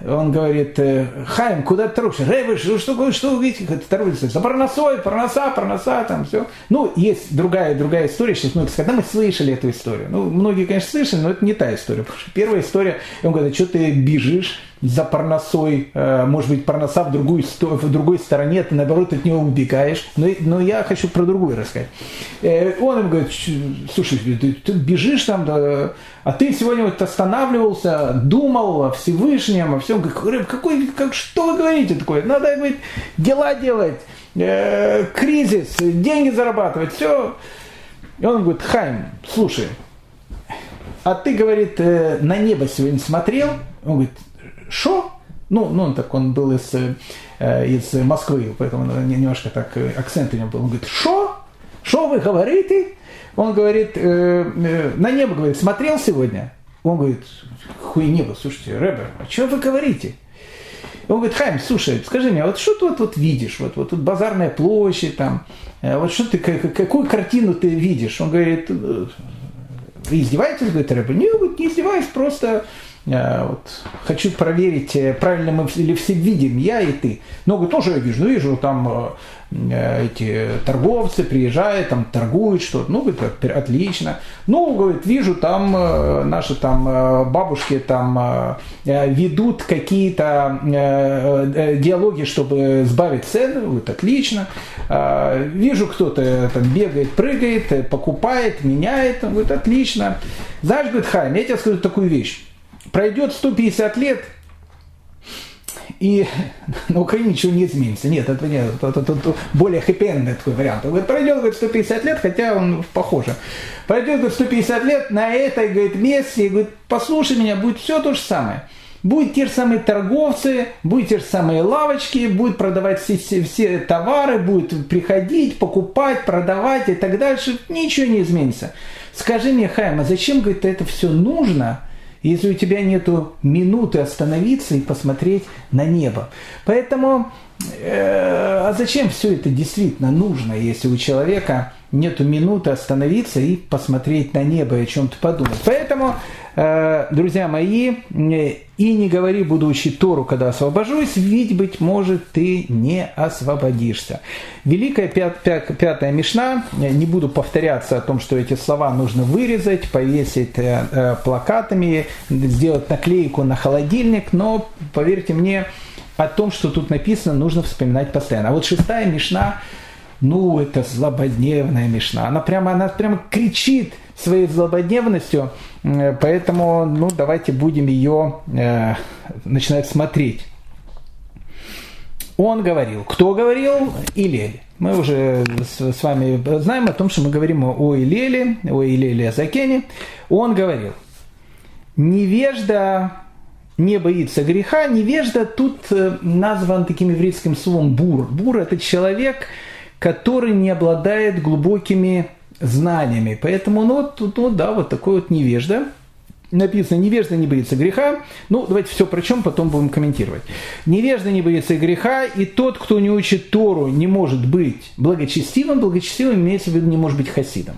он говорит, «Э, Хайм, куда ты торопишься? Рэбе, что, что, что вы видите, как ты торопишься? За парносой, парноса, парноса, там все. Ну, есть другая, другая история, сейчас мы, когда мы слышали эту историю. Ну, многие, конечно, слышали, но это не та история. Первая история, он говорит, что ты бежишь за парносой, э, может быть, парноса в, другую, в другой стороне, ты наоборот от него убегаешь. Но, но я хочу про другую рассказать. Э, он им говорит, слушай, ты, ты бежишь там, да, а ты сегодня вот останавливался, думал о Всевышнем, о всем. Говорит, какой, как, что вы говорите такое? Надо, говорит, дела делать, э, кризис, деньги зарабатывать, все. И он говорит, Хайм, слушай, а ты, говорит, на небо сегодня смотрел? Он говорит, Шо? Ну, ну, он так, он был из, э, из Москвы, поэтому немножко так э, акцент у него был. Он говорит, шо? Шо вы говорите? Он говорит, э, на небо, говорит, смотрел сегодня? Он говорит, хуй небо, слушайте, Рэбер, о чем вы говорите? Он говорит, Хайм, слушай, скажи мне, а вот что ты вот, вот видишь? Вот, вот тут базарная площадь, там, вот что ты, какую картину ты видишь? Он говорит, вы издеваетесь, говорит Рэбер? Не, говорит, не издеваюсь, просто вот, хочу проверить, э, правильно мы ли все видим, я и ты. Но говорит, тоже я вижу, вижу, там э, эти торговцы приезжают, там торгуют что-то. Ну, говорит, отлично. Ну, говорит, вижу, там наши там бабушки там ведут какие-то диалоги, чтобы сбавить цены. Говорит, отлично. Вижу, кто-то там бегает, прыгает, покупает, меняет. Говорит, отлично. Знаешь, говорит, Хайм, я тебе скажу такую вещь пройдет 150 лет, и на Украине ничего не изменится. Нет, это, нет, это, это, это более хэппи такой вариант. Говорит, пройдет говорит, 150 лет, хотя он похоже. Пройдет говорит, 150 лет, на этой говорит, месте, и говорит, послушай меня, будет все то же самое. Будут те же самые торговцы, будут те же самые лавочки, будут продавать все, все, все товары, будут приходить, покупать, продавать и так дальше. Ничего не изменится. Скажи мне, Хайма, зачем, говорит, это все нужно – если у тебя нет минуты остановиться и посмотреть на небо. Поэтому, э, а зачем все это действительно нужно, если у человека нет минуты остановиться и посмотреть на небо и о чем-то подумать. Поэтому друзья мои, и не говори, буду учить Тору, когда освобожусь, ведь, быть может, ты не освободишься. Великая пят, пят, пятая Мишна, не буду повторяться о том, что эти слова нужно вырезать, повесить э, э, плакатами, сделать наклейку на холодильник, но, поверьте мне, о том, что тут написано, нужно вспоминать постоянно. А вот шестая Мишна, ну, это злободневная Мишна. Она прямо, она прямо кричит своей злободневностью, поэтому, ну, давайте будем ее э, начинать смотреть. Он говорил. Кто говорил? Илель. Мы уже с, с вами знаем о том, что мы говорим о Илеле, о Илеле Азакене. Он говорил. Невежда не боится греха. Невежда тут э, назван таким еврейским словом бур. Бур – это человек, который не обладает глубокими знаниями. Поэтому, ну, вот, ну да, вот такой вот невежда. Написано, невежда не боится греха. Ну, давайте все прочем, потом будем комментировать. Невежда не боится греха, и тот, кто не учит Тору, не может быть благочестивым. Благочестивым имеется в виду, не может быть хасидом.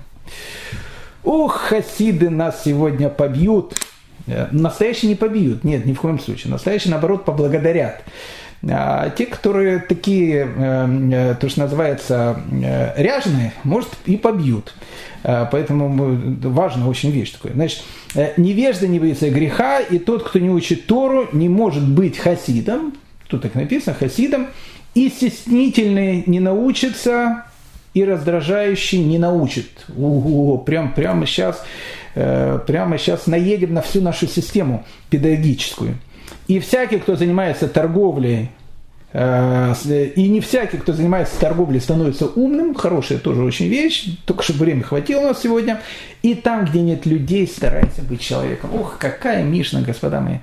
Ух, хасиды нас сегодня побьют. Э, настоящие не побьют, нет, ни в коем случае. Настоящие, наоборот, поблагодарят. А те, которые такие, э, э, то, что называется, э, ряженые, может, и побьют. Поэтому важная очень вещь такая. Значит, невежда не боится греха, и тот, кто не учит Тору, не может быть хасидом, тут так написано, хасидом, и стеснительный не научится, и раздражающий не научит. Ого, прям, прямо сейчас, прямо сейчас наедем на всю нашу систему педагогическую. И всякий, кто занимается торговлей, э, и не всякий, кто занимается торговлей, становится умным, хорошая тоже очень вещь, только чтобы время хватило у нас сегодня. И там, где нет людей, старайся быть человеком. Ох, какая Мишна, господа мои.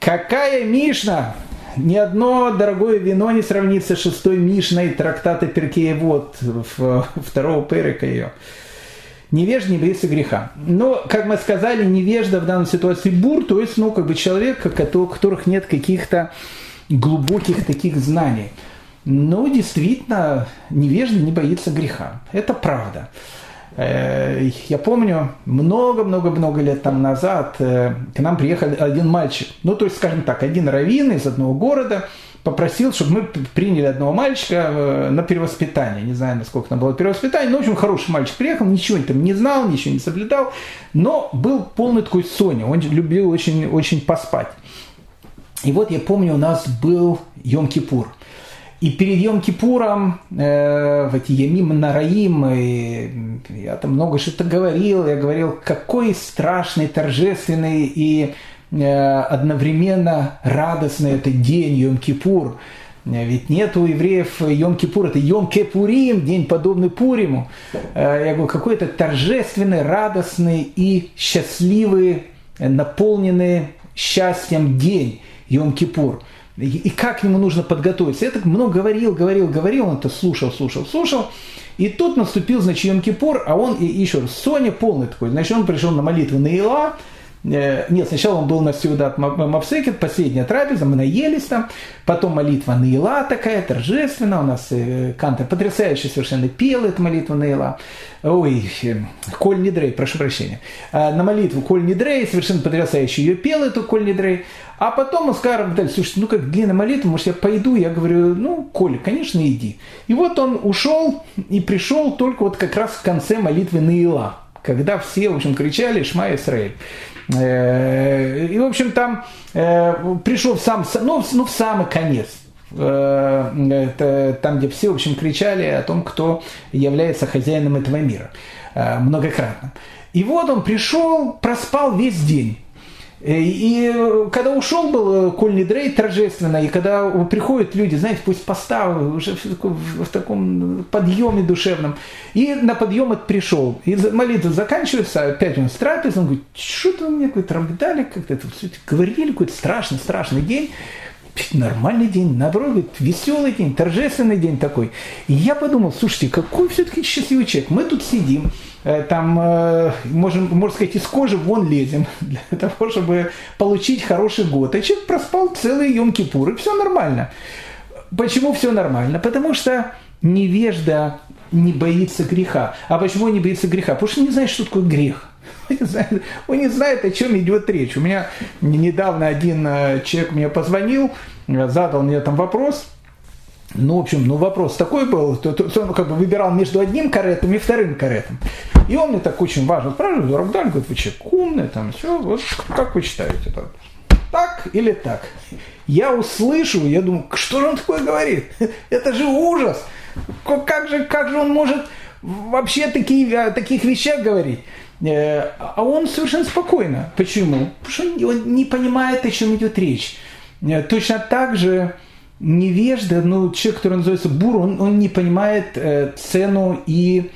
Какая Мишна! Ни одно дорогое вино не сравнится с шестой Мишной трактата Перкея вот второго перека ее. Невежда не боится греха. Но, как мы сказали, невежда в данной ситуации бур, то есть, ну, как бы человек, у которых нет каких-то глубоких таких знаний. Но действительно, невежда не боится греха. Это правда. Э, я помню, много-много-много лет там назад э, к нам приехал один мальчик. Ну, то есть, скажем так, один раввин из одного города – попросил, чтобы мы приняли одного мальчика э, на перевоспитание. Не знаю, насколько там было перевоспитание, но, в общем, хороший мальчик приехал, ничего там не знал, ничего не соблюдал, но был полный такой Соня, он любил очень, очень поспать. И вот я помню, у нас был Йом-Кипур. И перед Йом-Кипуром, э, в эти Ямим Нараим, я там много что-то говорил, я говорил, какой страшный, торжественный и одновременно радостный этот день Йом-Кипур. Э, ведь нет у евреев Йом-Кипур, это Йом-Кепурим, день подобный Пуриму. Э, я говорю, какой-то торжественный, радостный и счастливый, наполненный счастьем день Йом-Кипур. И как ему нужно подготовиться. Я так много говорил, говорил, говорил, он это слушал, слушал, слушал. И тут наступил, значит, Йом-Кипур, а он, и еще раз, Соня полный такой. Значит, он пришел на молитву на Ила, Э, нет, сначала он был на Сеудат Мапсекет, последняя трапеза, мы наелись там, потом молитва Наила такая, торжественная, у нас э, Кантер потрясающе совершенно пел эту молитву Наила. Ой, э, Коль Нидрей, прошу прощения. На молитву Коль Нидрей, совершенно потрясающе ее пел, эту Коль Нидрей. А потом сказал, Виталий, слушай, ну как длинная молитва, может я пойду? Я говорю, ну, Коля, конечно, иди. И вот он ушел и пришел только вот как раз в конце молитвы Наила когда все, в общем, кричали «Шма Исраэль». Э, и, в общем, там э, пришел сам, ну, ну в самый конец. Э, там, где все, в общем, кричали о том, кто является хозяином этого мира многократно. И вот он пришел, проспал весь день. Э, и когда ушел был э, Коль Дрей торжественно, и когда приходят люди, знаете, пусть поставы уже в, в таком подъеме душевном, и на подъем это пришел, и молитва заканчивается, опять он с трапезой, он говорит, что-то у меня какой-то рамгдали, как-то это все говорили, какой-то страшный, страшный день, нормальный день, наоборот, веселый день, торжественный день такой. И я подумал, слушайте, какой все-таки счастливый человек, мы тут сидим, Э, там, э, можем, можно сказать, из кожи вон лезем для того, чтобы получить хороший год. А человек проспал целый Йом-Кипур, все нормально. Почему все нормально? Потому что невежда не боится греха. А почему не боится греха? Потому что не знает, что такое грех. Не, знает, он не знает, о чем идет речь. У меня недавно один э, человек мне позвонил, задал мне там вопрос – ну, в общем, ну вопрос такой был, то, то, то он как бы выбирал между одним каретом и вторым каретом. И он мне так очень важно спрашивает, Рабдаль, говорит, вы человек умный, там, все, вот как вы считаете, это так или так? Я услышу, я думаю, что же он такое говорит? Это же ужас! Как же, как же он может вообще такие, о таких вещах говорить? Э, а он совершенно спокойно. Почему? Потому что он не понимает, о чем идет речь. Э, точно так же невежда, ну, человек, который называется бур, он, он не понимает э, цену и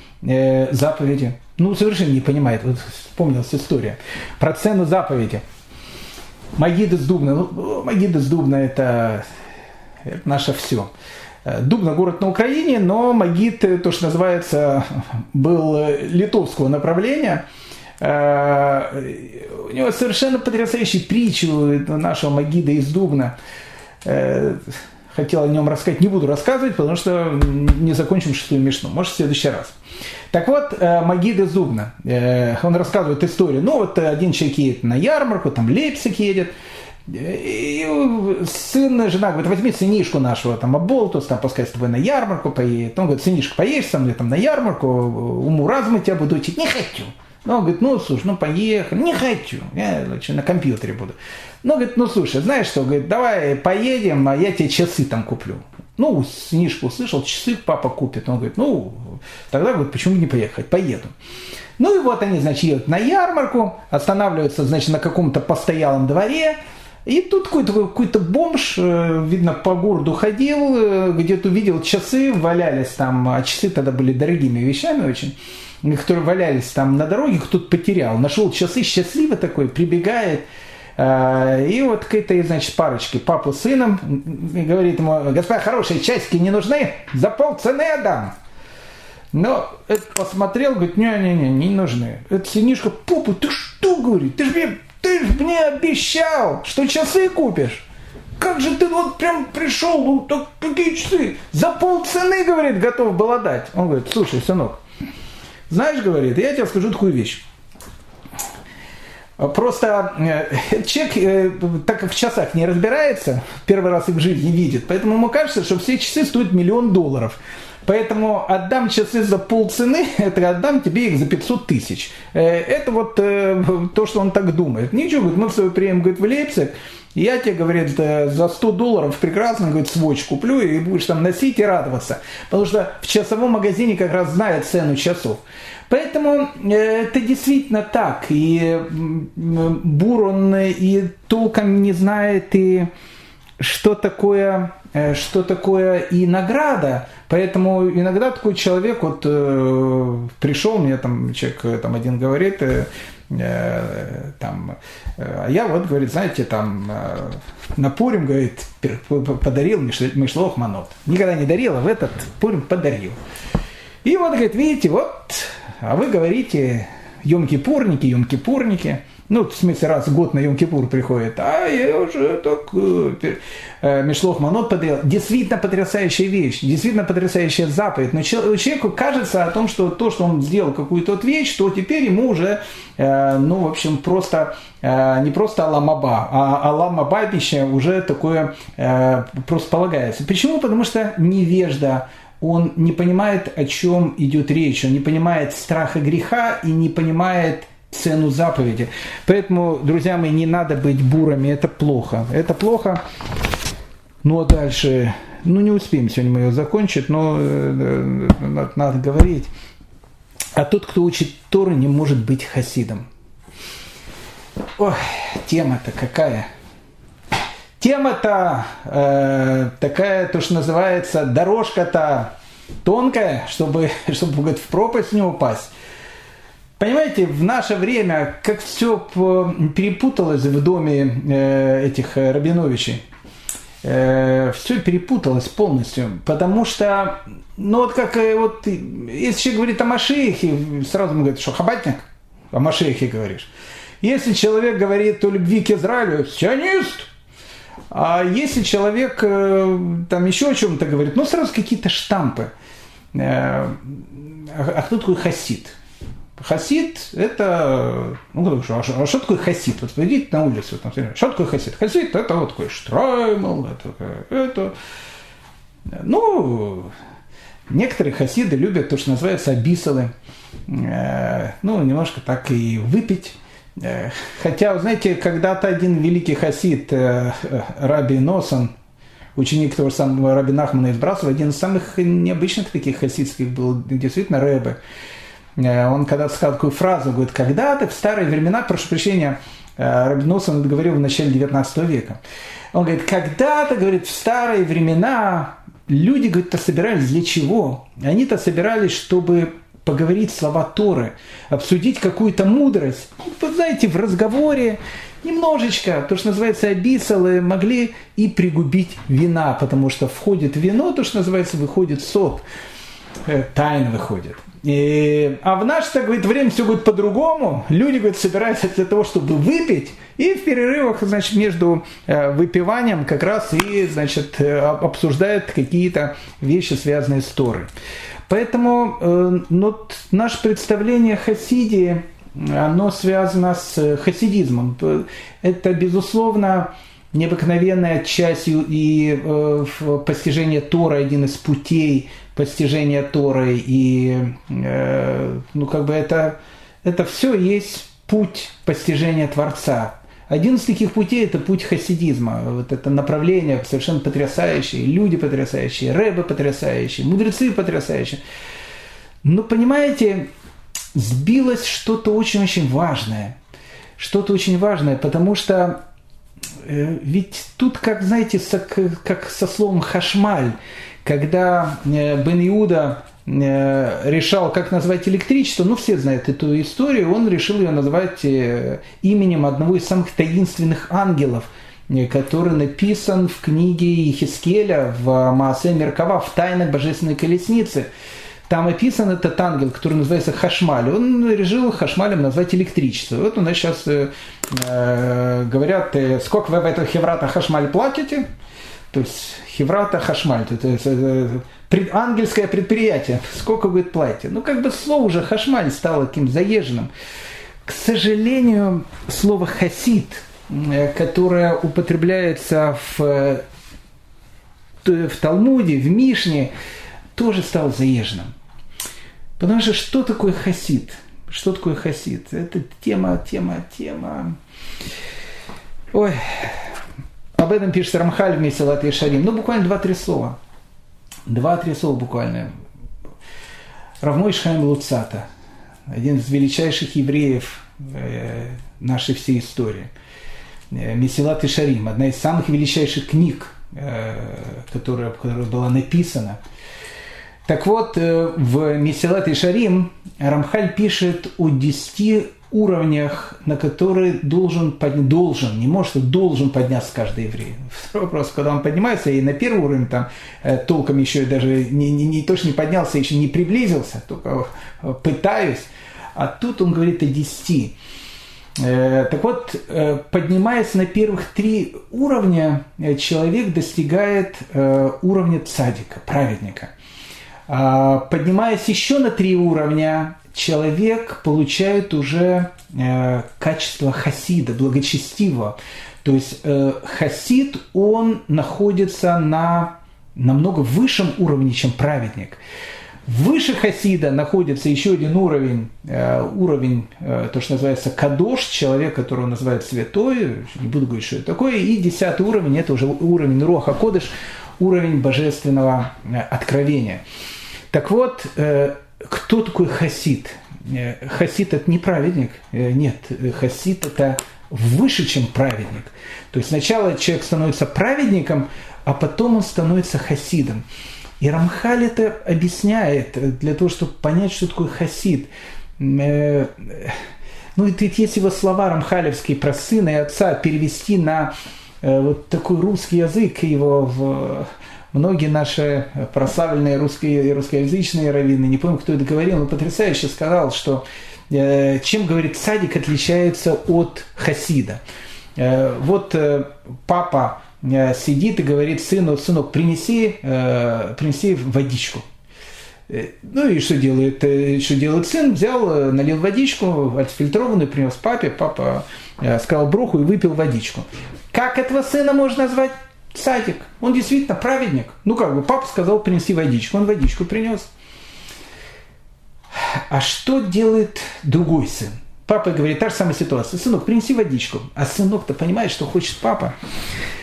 заповеди. Ну, совершенно не понимает. Вот вспомнилась история про цену заповеди. Магида с Дубна. Ну, Магида с Дубна это, это наше все. Э, Дубна город на Украине, но Магид, э, то, что называется, был э, литовского направления. У него совершенно потрясающий притчу нашего Магида из Дубна хотел о нем рассказать, не буду рассказывать, потому что не закончим шестую мишну. Может, в следующий раз. Так вот, Магида Зубна, э, он рассказывает историю. Ну, вот один человек едет на ярмарку, там Лейпциг едет, и сын, жена говорит, возьми сынишку нашего, там, Аболтус, там, пускай с тобой на ярмарку поедет. Он говорит, сынишка, поедешь со мной там на ярмарку, уму разуму тебя буду учить. Не хочу. Ну, он говорит, ну, слушай, ну, поехали. Не хочу, я лучше на компьютере буду. Ну, говорит, ну, слушай, знаешь что, говорит, давай поедем, а я тебе часы там куплю. Ну, сынишка услышал, часы папа купит. Он говорит, ну, тогда, говорит, почему не поехать, поеду. Ну, и вот они, значит, едут на ярмарку, останавливаются, значит, на каком-то постоялом дворе, и тут какой-то какой бомж, э, видно, по городу ходил, э, где-то увидел часы, валялись там, а часы тогда были дорогими вещами очень которые валялись там на дороге, кто-то потерял. Нашел часы, счастливый такой, прибегает, э, и вот к этой, значит, парочке, папу с сыном, говорит ему, господа, хорошие часики не нужны, за полцены отдам. Но это посмотрел, говорит, не-не-не, не нужны. Это сынишка, папа, ты что, говорит, ты же мне, ты ж мне обещал, что часы купишь. Как же ты вот прям пришел, ну так какие часы? За полцены, говорит, готов был отдать. Он говорит, слушай, сынок, знаешь, говорит, я тебе скажу такую вещь. Просто э, человек, э, так как в часах не разбирается, первый раз их в жизни видит, поэтому ему кажется, что все часы стоят миллион долларов. Поэтому отдам часы за полцены, это отдам тебе их за 500 тысяч. Э, это вот то, что он так думает. Ничего, говорит, мы в свое время, говорит, в Лейпциг, я тебе, говорит, за 100 долларов прекрасно, говорит, свой куплю и будешь там носить и радоваться. Потому что в часовом магазине как раз знают цену часов. Поэтому э, это действительно так. И Бур, он и толком не знает, и что такое, э, что такое и награда. Поэтому иногда такой человек вот э, пришел, мне там человек там один говорит, Э, там, э, а я вот, говорит, знаете, там э, на Пурим, говорит, подарил Мишлох Манот. Никогда не дарил, а в этот Пурим подарил. И вот, говорит, видите, вот, а вы говорите, Йом-Кипурники, Йом-Кипурники – ну, в смысле, раз в год на Йом-Кипур приходит, а я уже так, э, Мишлох Манот подарил. Действительно потрясающая вещь, действительно потрясающая заповедь. Но человеку кажется о том, что то, что он сделал какую-то вещь, то теперь ему уже, э, ну, в общем, просто, э, не просто Аламаба, а Аламабабище уже такое э, просто полагается. Почему? Потому что невежда, он не понимает, о чем идет речь, он не понимает страха греха и не понимает цену заповеди. Поэтому, друзья мои, не надо быть бурами, это плохо. Это плохо. Ну а дальше, ну не успеем сегодня мы ее закончить, но э, надо, надо говорить. А тот, кто учит Торы, не может быть хасидом. Ой, тема-то какая. Тема-то э, такая, то, что называется, дорожка-то тонкая, чтобы, чтобы говорит, в пропасть не упасть. Понимаете, в наше время, как все перепуталось в доме э, этих э, Рабиновичей, э, все перепуталось полностью, потому что, ну вот как вот, если человек говорит о Машехе, сразу ему говорит, что хабатник, о Машехе говоришь. Если человек говорит о любви к Израилю, сионист, а если человек там еще о чем-то говорит, ну сразу какие-то штампы. А кто такой хасид? Хасид – это, ну, а что, а что такое хасид? Вот пойдите на улицу, там, что такое хасид? Хасид – это вот такой штраймл, это, это, ну, некоторые хасиды любят то, что называется абисалы, э, ну, немножко так и выпить. Э, хотя, знаете, когда-то один великий хасид, э, Раби Носан, ученик того самого Раби Нахмана из Брасова, один из самых необычных таких хасидских был, действительно, Рэбе. Э, он когда-то сказал такую фразу, говорит, когда-то в старые времена, прошу прощения, э, Рабиносон это говорил в начале 19 века, он говорит, когда-то, говорит, в старые времена люди, говорит-то собирались для чего? Они-то собирались, чтобы поговорить слова Торы, обсудить какую-то мудрость. Вы знаете, в разговоре немножечко, то, что называется абисалы, могли и пригубить вина, потому что входит вино, то, что называется, выходит сок, э, тайн выходит. И, а в наше, говорит, время все будет по-другому. Люди, говорит, собираются для того, чтобы выпить, и в перерывах, значит, между э, выпиванием как раз и, значит, э, обсуждают какие-то вещи, связанные с Торой. Поэтому э, ну, наше представление о хасиде, оно связано с хасидизмом. Это, безусловно, необыкновенная часть и э, постижение Тора, один из путей постижения Торы, и э, ну, как бы это, это все есть путь постижения Творца. Один из таких путей – это путь хасидизма. Вот это направление совершенно потрясающее, люди потрясающие, рэбы потрясающие, мудрецы потрясающие. Но, понимаете, сбилось что-то очень-очень важное. Что-то очень важное, потому что ведь тут, как, знаете, как со словом «хашмаль», когда э, Бен Иуда э, решал, как назвать электричество, ну все знают эту историю, он решил ее назвать э, именем одного из самых таинственных ангелов, который написан в книге Ехискеля в Маасе Меркава, в «Тайнах божественной колесницы». Там описан этот ангел, который называется Хашмаль. Он решил Хашмалем назвать электричество. Вот у нас сейчас э, говорят, сколько вы в эту Хеврата Хашмаль платите? То есть Хеврата Хашмаль, это, это, это пред, ангельское предприятие, сколько будет платье. Ну, как бы слово уже Хашмаль стало таким заезженным. К сожалению, слово хасид, э, которое употребляется в, э, в Талмуде, в Мишне, тоже стало заезженным. Потому что что такое хасид? Что такое хасид? Это тема, тема, тема. Ой, об этом пишет Рамхаль вместе с Латой Шарим. Ну, буквально два-три слова. Два-три слова буквально. Равмой Шхайм Луцата, один из величайших евреев э, нашей всей истории. Э, Месилат и Шарим, одна из самых величайших книг, э, которая, которая была написана. Так вот, в Месилат и Шарим Рамхаль пишет о десяти уровнях, на которые должен, должен, не может, а должен подняться каждый еврей. Второй вопрос, когда он поднимается, и на первый уровень там э, толком еще даже не, не, не то, что не поднялся, еще не приблизился, только э, пытаюсь. а тут он говорит о десяти. Э, так вот, э, поднимаясь на первых три уровня, э, человек достигает уровня цадика, праведника. А, поднимаясь еще на три уровня, человек получает уже качество хасида, благочестивого. То есть хасид, он находится на намного высшем уровне, чем праведник. Выше Хасида находится еще один уровень, э, уровень, э, то, что называется кадош, человек, которого называют святой, не буду говорить, что это такое, и десятый уровень, это уже уровень Роха Кодыш, уровень божественного э, откровения. Так вот, кто такой хасид? Хасид это не праведник, нет, хасид это выше, чем праведник. То есть сначала человек становится праведником, а потом он становится хасидом. И Рамхаль это объясняет для того, чтобы понять, что такое хасид. Э, ну, и есть его слова рамхалевские про сына и отца перевести на э, вот такой русский язык, его в многие наши прославленные русские, русскоязычные раввины, не помню, кто это говорил, но потрясающе сказал, что э, чем, говорит, садик отличается от хасида. Вот папа Э, сидит и говорит сыну, сынок, принеси, э, принеси водичку. Э, ну и что делает, что делает сын? Взял, налил водичку, отфильтрованную, принес папе, папа сказал бруху и выпил водичку. Как этого сына можно назвать? Садик. Он действительно праведник. Ну как бы, папа сказал принеси водичку, он водичку принес. А что делает другой сын? Папа говорит, та же самая ситуация. Сынок, принеси водичку. А сынок-то понимает, что хочет папа.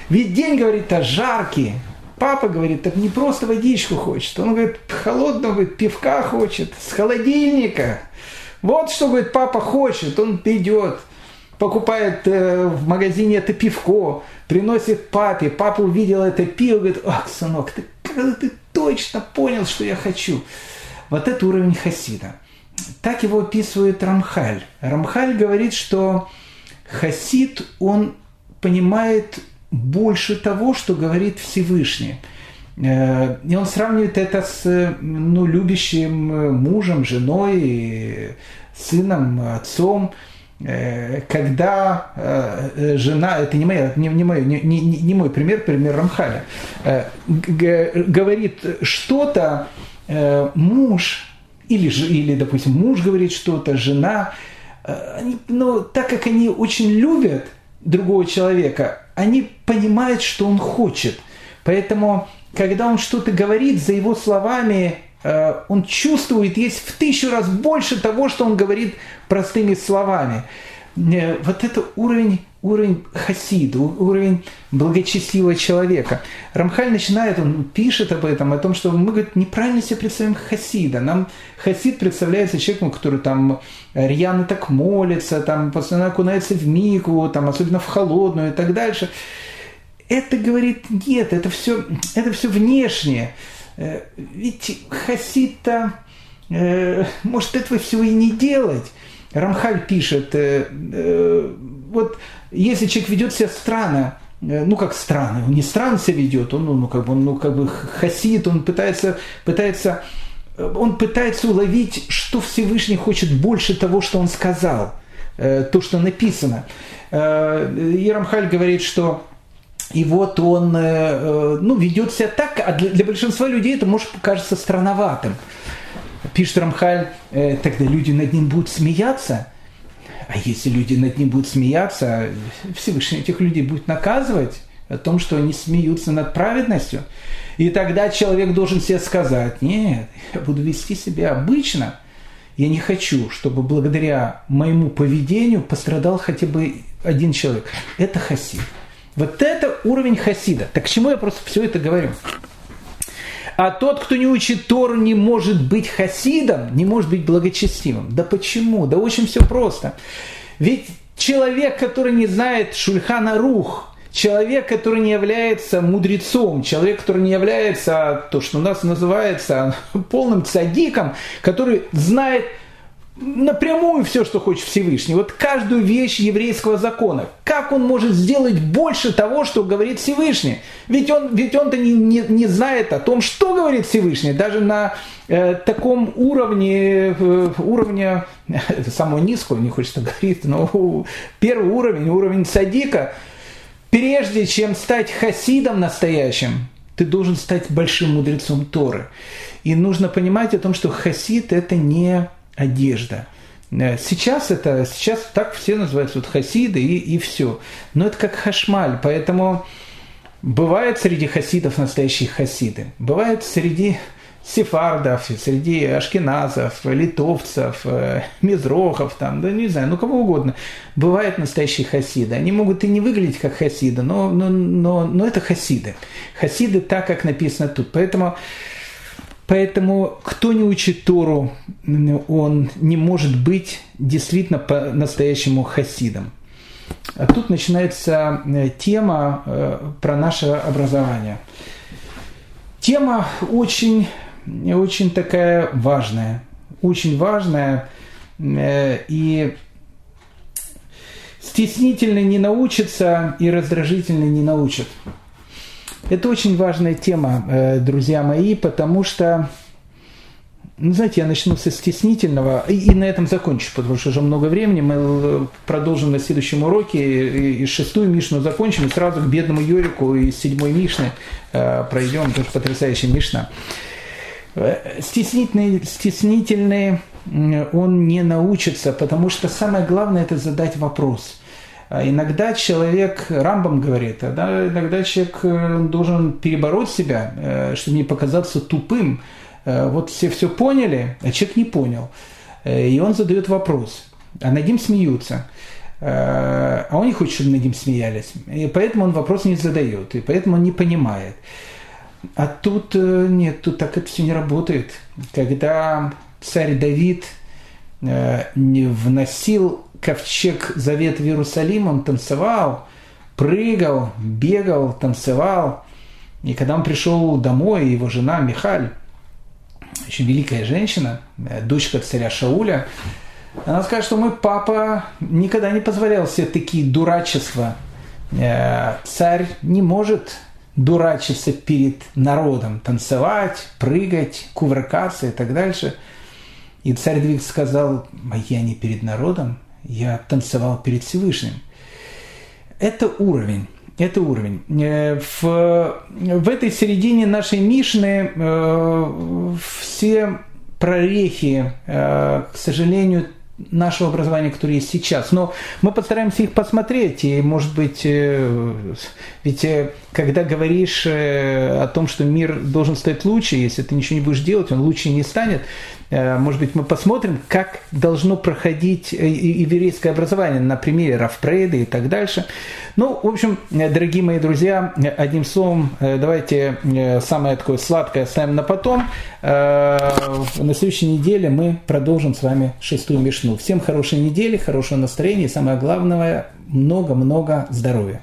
Ведь день, говорит-то жаркий. Папа говорит, так не просто водичку хочет. Он говорит, холодного пивка хочет, с холодильника. Вот что, говорит, папа хочет. Он идет, покупает э, в магазине это пивко, приносит папе. Папа увидел это пиво, говорит, ах, сынок, ты, ты точно понял, что я хочу. Вот это уровень хасида. Так его описывает Рамхаль. Рамхаль говорит, что хасид, он понимает больше того, что говорит Всевышний. Э, и он сравнивает это с ну, любящим мужем, женой, сыном, отцом. Э, когда э, жена, это не, моя, не, не, мой, не, не, не мой пример, пример Рамхаля, говорит что-то, муж или, или, допустим, муж говорит что-то, жена, они, но так как они очень любят другого человека, они понимают, что он хочет. Поэтому, когда он что-то говорит, за его словами э, он чувствует, есть в тысячу раз больше того, что он говорит простыми словами. Э, вот это уровень, уровень хасида, уровень благочестивого человека. Рамхаль начинает, он пишет об этом, о том, что мы говорит, неправильно себе представляем хасида. Нам хасид представляется человеком, который там рьяно так молится, там постоянно окунается в мику, там, особенно в холодную и так дальше. Это говорит, нет, это все, это все внешнее. Э, ведь хасид-то может этого всего и не делать. Рамхаль пишет, э, э, вот если человек ведет себя странно, э, ну как странно, он не странно себя ведет, он ну, ну как бы, ну как бы хасид, он пытается, пытается, э, он пытается уловить, что Всевышний хочет больше того, что он сказал, э, то, что написано. Э, и Рамхаль говорит, что и вот он э, ну, ведет себя так, а для, для большинства людей это может покажется странноватым пишет Рамхаль, э, тогда люди над ним будут смеяться. А если люди над ним будут смеяться, Всевышний этих людей будет наказывать о том, что они смеются над праведностью. И тогда человек должен себе сказать, нет, я буду вести себя обычно. Я не хочу, чтобы благодаря моему поведению пострадал хотя бы один человек. Это хасид. Вот это уровень хасида. Так к чему я просто все это говорю? А тот, кто не учит Тору, не может быть хасидом, не может быть благочестивым. Да почему? Да очень все просто. Ведь человек, который не знает Шульхана Рух, человек, который не является мудрецом, человек, который не является то, что у нас называется полным цадиком, который знает напрямую все, что хочет Всевышний. Вот каждую вещь еврейского закона. Как он может сделать больше того, что говорит Всевышний? Ведь он, ведь он-то не, не, не знает о том, что говорит Всевышний. Даже на э, таком уровне, э, уровня, это самого низкого, не хочется говорить, но первый уровень, уровень садика, прежде чем стать хасидом настоящим, ты должен стать большим мудрецом Торы. И нужно понимать о том, что хасид это не одежда. Э, сейчас это, сейчас так все называются вот хасиды и, и все. Но это как хашмаль, поэтому бывает среди хасидов настоящие хасиды. Бывает среди сефардов, среди ашкеназов, литовцев, э, мизрохов, там, да не знаю, ну кого угодно. Бывают настоящие хасиды. Они могут и не выглядеть как хасиды, но, но, но, но это хасиды. Хасиды так, как написано тут. Поэтому Поэтому кто не учит Тору, он не может быть действительно по-настоящему хасидом. А тут начинается э, тема э, про наше образование. Тема очень, очень такая важная, очень важная, э, и стеснительно не научится, и раздражительно не научат. Это очень важная тема, э, друзья мои, потому что, ну, знаете, я начну со стеснительного и, и на этом закончу, потому что уже много времени. Мы э, продолжим на следующем уроке и, и шестую Мишну закончим, и сразу к бедному Йорику из седьмой Мишны э, пройдем, тоже потрясающая Мишна. Э, стеснительный, стеснительный он не научится, потому что самое главное это задать вопрос – иногда человек, Рамбам говорит, да, иногда человек э, должен перебороть себя, э, чтобы не показаться тупым. Э, вот все все поняли, а человек не понял. И он задает вопрос, а над ним смеются. А он не хочет, чтобы над ним смеялись. И поэтому он вопрос не задает, и поэтому он не понимает. А тут нет, тут так это все не работает. Когда царь Давид вносил ковчег Завет в Иерусалим, он танцевал, прыгал, бегал, танцевал. И когда он пришел домой, его жена Михаль, очень великая женщина, э, дочка царя Шауля, она скажет, что мой папа никогда не позволял себе такие дурачества. Э, царь не может дурачиться перед народом, танцевать, прыгать, кувыркаться и так дальше. И царь Давид сказал, а я не перед народом, я танцевал перед Всевышним. Это уровень. Это уровень. Э, в, в этой середине нашей Мишны э, все прорехи, э, к сожалению, нашего образования, которое есть сейчас. Но мы постараемся их посмотреть, и, может быть, э, ведь э, когда говоришь э, о том, что мир должен стать лучше, если ты ничего не будешь делать, он лучше не станет, может быть, мы посмотрим, как должно проходить еврейское образование на примере Рафпрейда и так дальше. Ну, в общем, дорогие мои друзья, одним словом, давайте самое такое сладкое оставим на потом. На следующей неделе мы продолжим с вами шестую Мишну. Всем хорошей недели, хорошего настроения и самое главное, много-много здоровья.